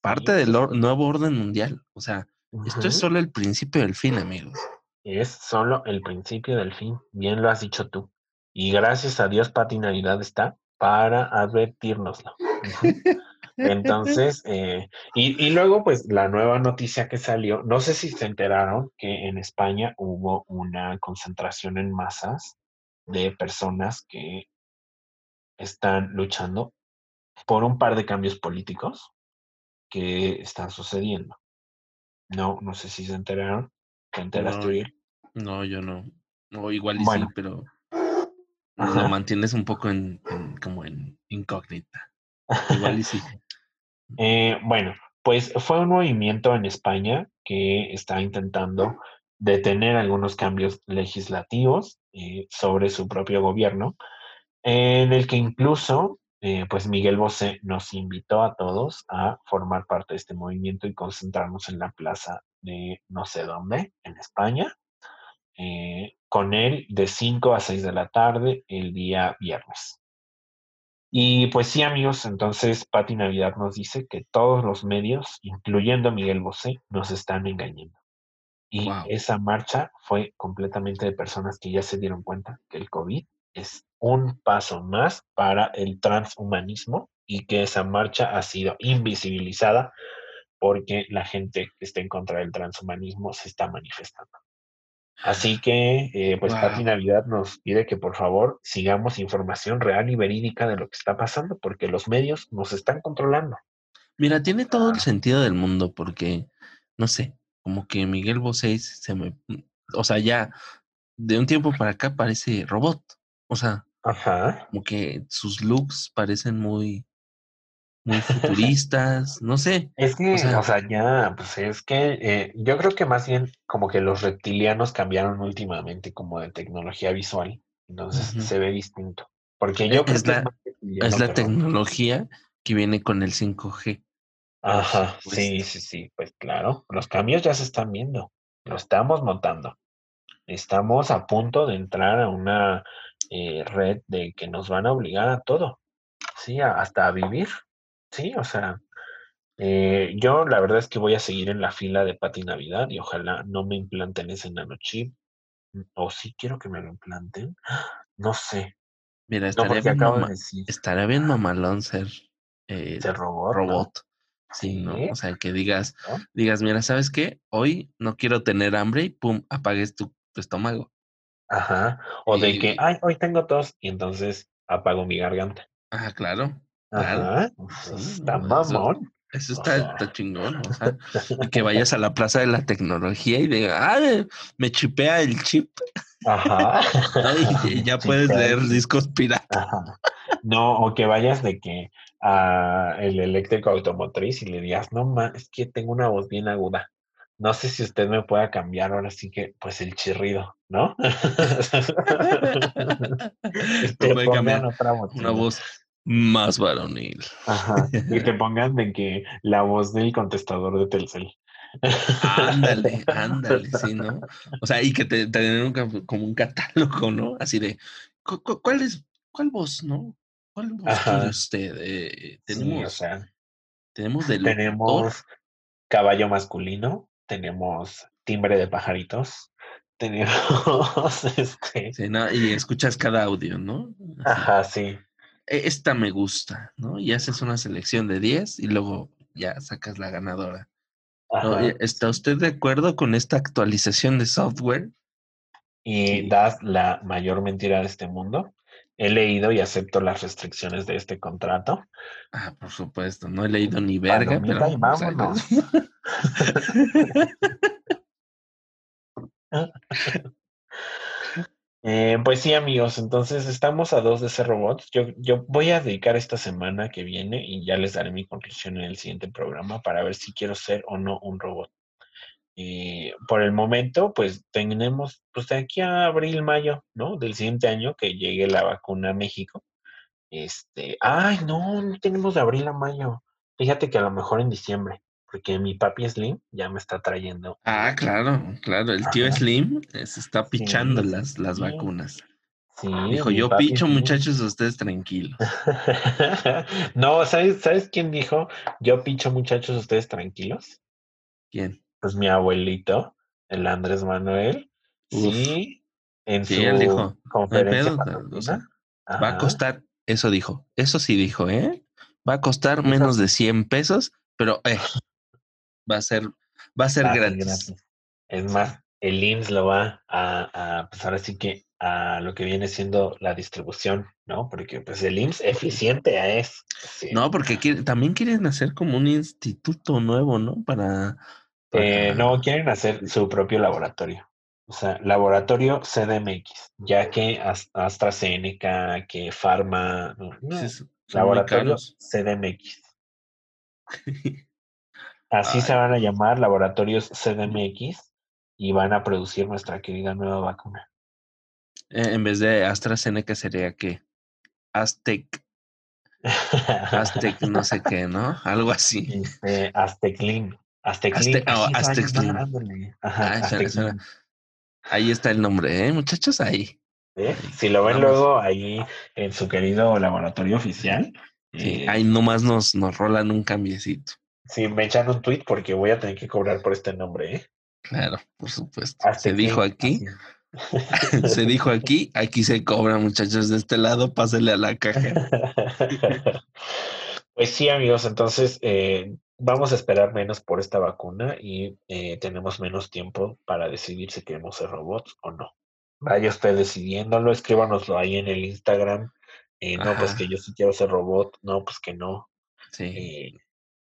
parte del nuevo orden mundial, o sea, esto es solo el principio del fin, amigos. Es solo el principio del fin, bien lo has dicho tú. Y gracias a Dios, Pati Navidad está para advertirnoslo. Entonces, eh, y, y, luego, pues la nueva noticia que salió, no sé si se enteraron que en España hubo una concentración en masas de personas que están luchando por un par de cambios políticos que están sucediendo. No, no sé si se enteraron. ¿Te enteraste, no, No, yo no. O igual sí, pero lo mantienes un poco en, como en incógnita. Igual y sí. Eh, bueno, pues fue un movimiento en España que está intentando detener algunos cambios legislativos eh, sobre su propio gobierno, en el que incluso, eh, pues Miguel Bosé nos invitó a todos a formar parte de este movimiento y concentrarnos en la plaza de no sé dónde, en España, eh, con él de 5 a 6 de la tarde el día viernes. Y pues sí, amigos, entonces Pati Navidad nos dice que todos los medios, incluyendo Miguel Bosé, nos están engañando. Y esa marcha fue completamente de personas que ya se dieron cuenta que el COVID es un paso más para el transhumanismo y que esa marcha ha sido invisibilizada porque la gente que está en contra del transhumanismo se está manifestando. Así que, eh, pues Pati Navidad nos pide que por favor sigamos información real y verídica de lo que está pasando, porque los medios nos están controlando. Mira, tiene todo el sentido del mundo, porque, no sé, como que Miguel Bosé se me, o sea, ya de un tiempo para acá parece robot, o sea, como que sus looks parecen muy, muy futuristas, no sé. Es que, o sea, ya, pues es que eh, yo creo que más bien como que los reptilianos cambiaron últimamente como de tecnología visual, entonces se ve distinto. Porque yo creo es que la, es, la tecnología que viene con el 5G. Ajá, sí, sí, sí, pues claro, los cambios ya se están viendo, lo estamos notando. Estamos a punto de entrar a una eh, red de que nos van a obligar a todo, sí, hasta a vivir Sí, o sea, eh, yo la verdad es que voy a seguir en la fila de Pati Navidad y ojalá no me implanten ese nanochip. Mm, o sí quiero que me lo implanten. No sé. Mira, estaría, bien, estaría bien mamalón ser, eh, robot. robot. Sí, ¿no? O sea, que digas, digas, mira, ¿sabes qué? Hoy no quiero tener hambre y pum, apagues tu, estómago. Ajá. O de que, ay, hoy tengo tos y entonces apago mi garganta. Ah, claro. Ajá, está mamón. Eso está, chingón, o sea, y que vayas a la plaza de la tecnología y digas, ah, me chipea el chip. Ajá. y, ya puedes leer discos piratas. No, o que vayas de que a el eléctrico automotriz y le digas, no, ma, es que tengo una voz bien aguda. No sé si usted me pueda cambiar ahora sí que, pues el chirrido, ¿no? te pongan otra voz. Una voz más varonil. Ajá. Y te pongan de que la voz del contestador de Telcel. Ándale, ándale, sí, ¿no? O sea, y que te, den como un catálogo, ¿no? Así de, ¿cuál es, cuál voz, no? ¿Cuál voz quiere usted? Eh, tenemos, o sea, tenemos Tenemos caballo masculino, tenemos timbre de pajaritos, tenemos este. Sí, no, y escuchas cada audio, ¿no? Ajá, sí. E, esta me gusta, ¿no? Y haces una selección de 10 y luego ya sacas la ganadora. ¿Está usted de acuerdo con esta actualización de software? Y das la mayor mentira de este mundo. He leído y acepto las restricciones de este contrato. Ah, por supuesto, no he leído ni verga, pero vámonos. Eh, pues sí, amigos, entonces estamos a dos de ser robots. Yo, yo voy a dedicar esta semana que viene y ya les daré mi conclusión en el siguiente programa para ver si quiero ser o no un robot. Y por el momento, pues tenemos, pues de aquí a abril, mayo, ¿no? Del siguiente año que llegue la vacuna a México. Este, ay, no, no tenemos de abril a mayo. Fíjate que a lo mejor en diciembre porque mi papi Slim ya me está trayendo. Ah, claro, claro, el tío Slim se está pichando las, las vacunas. Sí, dijo, yo picho, muchachos, ustedes tranquilos. no, ¿sabes, ¿sabes quién dijo? Yo picho, muchachos, ustedes tranquilos. ¿Quién? Pues mi abuelito, el Andrés Manuel. Sí, en su conferencia. va a costar, eso dijo, eso sí dijo, ¿eh? Va a costar menos de 100 pesos, pero eh, va a ser, va a ser gratis. Es más, el IMSS lo va a, a, pues ahora sí que a lo que viene siendo la distribución, ¿no? Porque pues el IMSS eficiente es. No, porque también quieren hacer como un instituto nuevo, ¿no? Para, eh, no, quieren hacer su propio laboratorio. O sea, laboratorio CDMX, ya que AstraZeneca, que Pharma, no, laboratorio CDMX. Así se van a llamar laboratorios CDMX y van a producir nuestra querida nueva vacuna. Eh, en vez de AstraZeneca sería que Aztec. Aztec no sé qué, ¿no? Algo así. Este, Azteclin. Azteclin. Ahí está el nombre, ¿eh? Muchachos, ahí. Si lo ven luego ahí en su querido laboratorio oficial. Sí, ahí nomás nos, nos rolan un cambiecito. Sí, me echan un tweet porque voy a tener que cobrar por este nombre, ¿eh? Claro, por supuesto. se dijo aquí. se dijo aquí, aquí se cobra, muchachos, de este lado, pásale a la caja. pues sí, amigos, entonces eh, vamos a esperar menos por esta vacuna y eh, tenemos menos tiempo para decidir si queremos ser robots o no. Vaya usted decidiéndolo, escríbanoslo ahí en el Instagram. Eh, no, pues que yo sí quiero ser robot, no, pues que no. Sí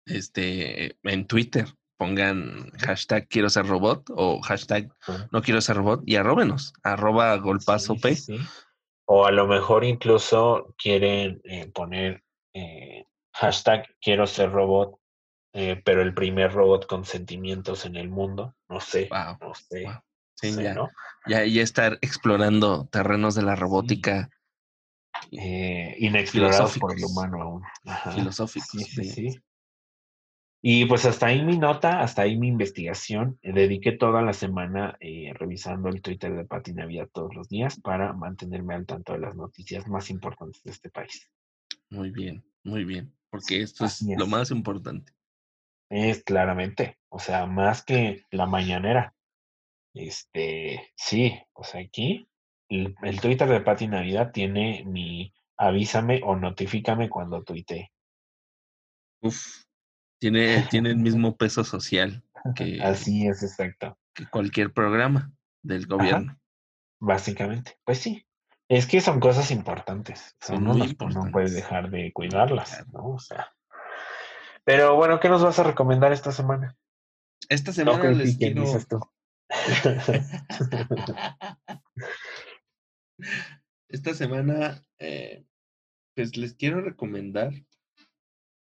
este, en Twitter pongan hashtag quiero ser robot o hashtag no quiero ser robot y arróbenos, arroba golpazo P. O a lo mejor incluso quieren eh, poner eh, hashtag quiero ser robot, eh, pero el primer robot con sentimientos en el mundo. No sé. No sé. ya, ya, ya, estar explorando terrenos de la robótica. inexplorados por el humano aún. Filosóficos. sí, sí. Y pues hasta ahí mi nota, hasta ahí mi investigación. Eh, dediqué toda la semana eh, revisando el Twitter de Pati Navidad todos los días para mantenerme al tanto de las noticias más importantes de este país. Muy bien, muy bien, porque esto es, lo más importante. Es claramente, o sea, más que la mañanera. Este, sí, o sea, aquí el, el Twitter de Pati Navidad tiene mi avísame o notifícame cuando tuite. Uf, tiene, tiene el mismo peso social que, Así es, exacto. Que cualquier programa del gobierno. básicamente, pues sí. Es que son cosas importantes. Son muy importantes. No puedes dejar de cuidarlas, ¿no? O sea. Pero bueno, ¿qué nos vas a recomendar esta semana? Esta semana les quiero... Dices tú? esta semana, eh, pues les quiero recomendar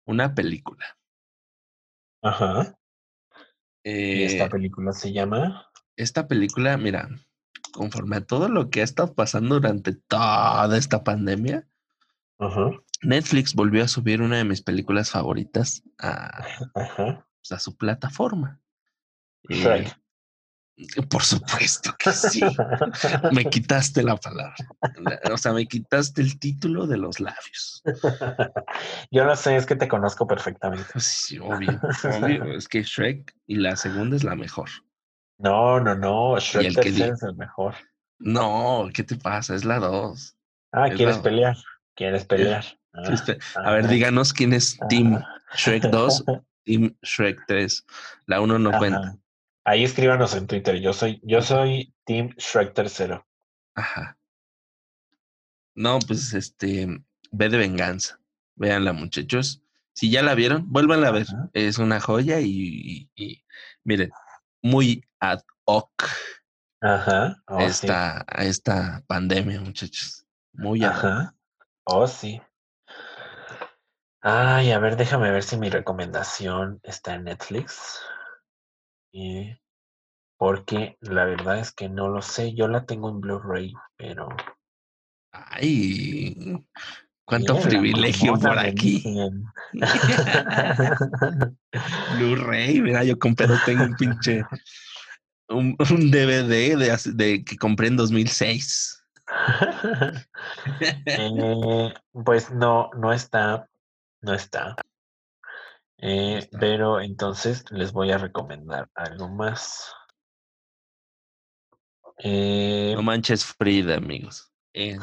una película. Ajá. ¿Y esta eh, película se llama? Esta película, mira, conforme a todo lo que ha estado pasando durante toda esta pandemia, Netflix volvió a subir una de mis películas favoritas a, pues, a su plataforma. Eh, por supuesto que sí. me quitaste la palabra. O sea, me quitaste el título de los labios. Yo no sé, es que te conozco perfectamente. Sí, obvio, obvio. Es que Shrek y la segunda es la mejor. No, no, no. Shrek es el mejor. No, ¿qué te pasa? Es la dos. Ah, ¿quieres pelear? ¿Quieres pelear? Ah, a ver, díganos quién es Team Shrek 2, Team Shrek 3. La 1 no cuenta. Ahí escríbanos en Twitter. Yo soy, yo soy Team Shrek tercero. Ajá. No, pues este, ve de venganza. Véanla, muchachos. Si ya la vieron, vuélvanla a ver. Es una joya y, miren, muy ad hoc. Ajá. Oh, esta, esta pandemia, muchachos. Muy ad Ajá. Oh, sí. Ay, a ver, déjame ver si mi recomendación está en Netflix. Eh, porque la verdad es que no lo sé. Yo la tengo en Blu-ray, pero. ¡Ay! ¡Cuánto privilegio por aquí! Blu-ray, mira, yo compré, tengo un pinche. Un, DVD de, de, que compré en 2006. Eh, pues no, no está. No está. Eh, pero entonces les voy a recomendar algo más. Eh, no manches Frida, amigos. Eh,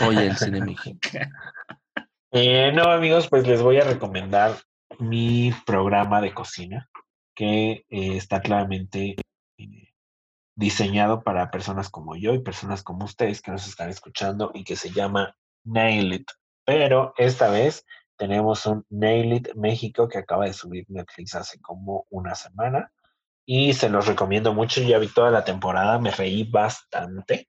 el cine eh, no, amigos, pues les voy a recomendar mi programa de cocina, que está claramente diseñado para personas como yo y personas como ustedes que nos están escuchando y que se llama Nail It. Pero esta vez tenemos un Nail It México que acaba de subir Netflix hace como una semana y se los recomiendo mucho. Ya vi toda la temporada, me reí bastante.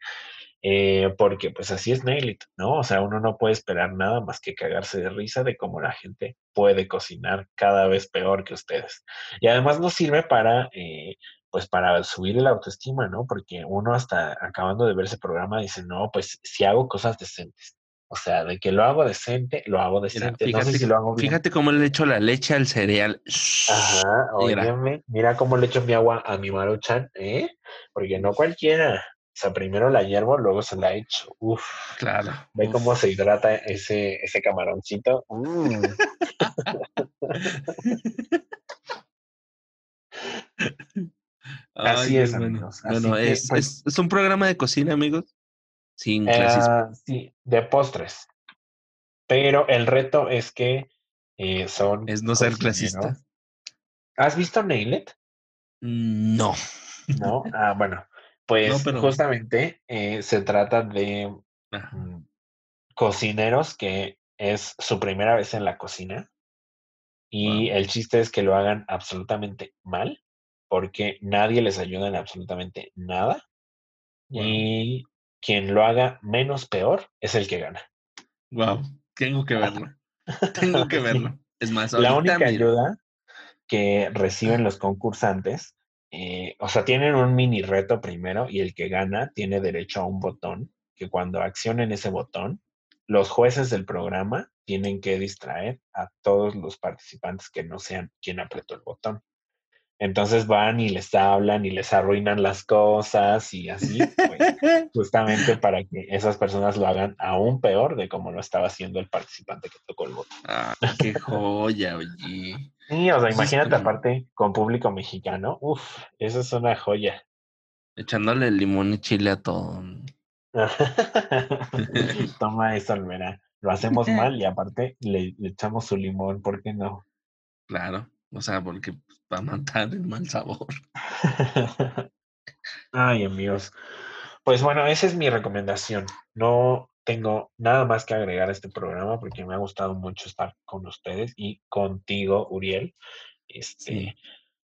Eh, porque pues así es Nail It, ¿no? O sea, uno no puede esperar nada más que cagarse de risa de cómo la gente puede cocinar cada vez peor que ustedes. Y además nos sirve para, eh, pues para subir el autoestima, ¿no? Porque uno hasta acabando de ver ese programa dice, no, pues si hago cosas decentes, o sea, de que lo hago decente, lo hago decente. fíjate, no sé si lo hago Fíjate cómo le echo la leche al cereal. Ajá, óyeme, mira cómo le echo mi agua a mi maruchan, ¿eh? Porque no cualquiera. O sea, primero la hiervo, luego se la echo. Uf. Claro. Ve cómo se hidrata ese, ese camaroncito. Mm. Así es, amigos. bueno, es, pues es, un programa de cocina, amigos. Sin uh, sí, de postres. Pero el reto es que eh, son. Es no ser clasista. ¿Has visto Nailet? No. No, ah, bueno. Pues justamente eh, se trata de mm, cocineros que es su primera vez en la cocina. Y el chiste es que lo hagan absolutamente mal, porque nadie les ayuda en absolutamente nada. Y quien lo haga menos peor es el que gana. Wow, tengo que verlo. tengo que verlo. Es más, la única ayuda que reciben los concursantes, eh, o sea, tienen un mini reto primero y el que gana tiene derecho a un botón que cuando accionen ese botón, los jueces del programa tienen que distraer a todos los participantes que no sean quien apretó el botón. Entonces van y les hablan y les arruinan las cosas y así, pues, justamente para que esas personas lo hagan aún peor de como lo estaba haciendo el participante que tocó el voto. Ah, qué joya, oye. Sí, o sea, imagínate aparte con público mexicano, uf, eso es una joya. Echándole limón y chile a todo. Toma eso, Almera. Lo hacemos mal y aparte le, le echamos su limón, ¿por qué no? Claro. O sea, porque va a matar el mal sabor. Ay, amigos. Pues bueno, esa es mi recomendación. No, tengo nada más que agregar a este programa porque me ha gustado mucho estar con ustedes y contigo, Uriel. Este,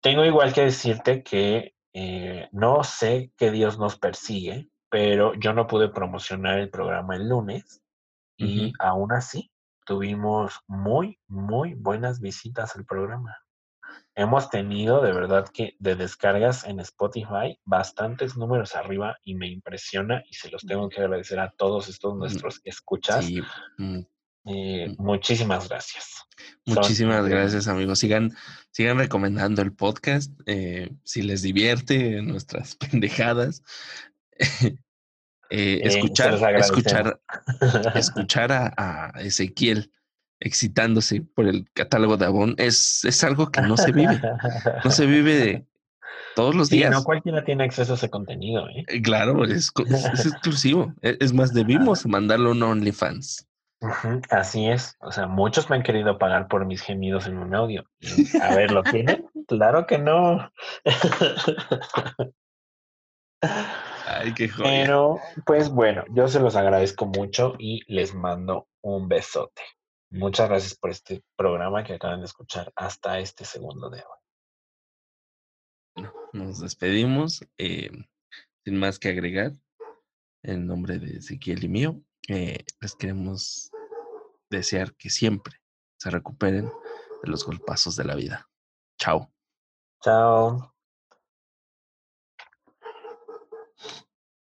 Tengo igual que decirte que eh, no sé qué Dios nos persigue, pero yo no pude promocionar el programa el lunes y aún así tuvimos muy, muy buenas visitas al programa hemos tenido de verdad que de descargas en Spotify bastantes números arriba y me impresiona y se los tengo que agradecer a todos estos mm, nuestros escuchas. Mm, eh, mm. muchísimas gracias. Muchísimas gracias amigos. Sigan, sigan recomendando el podcast. Eh, si les divierte nuestras pendejadas. Eh, escuchar, escuchar, escuchar a Ezequiel excitándose por el catálogo de Avon es, es algo que no se vive. No se vive todos los días. No cualquiera tiene acceso a ese contenido. ¿eh? eh claro, es, exclusivo. E, es más, debimos mandarlo a un OnlyFans. así es. O sea, muchos me han querido pagar por mis gemidos en un audio. A ver, ¿lo tienen? claro que no. Ay, qué joya. Pero, pues bueno, yo se los agradezco mucho y les mando un besote. Muchas gracias por este programa que acaban de escuchar hasta este segundo de hoy. Nos despedimos. Eh, sin más que agregar, en nombre de Ezequiel y mío, eh, les queremos desear que siempre se recuperen de los golpazos de la vida. Chao. Chao.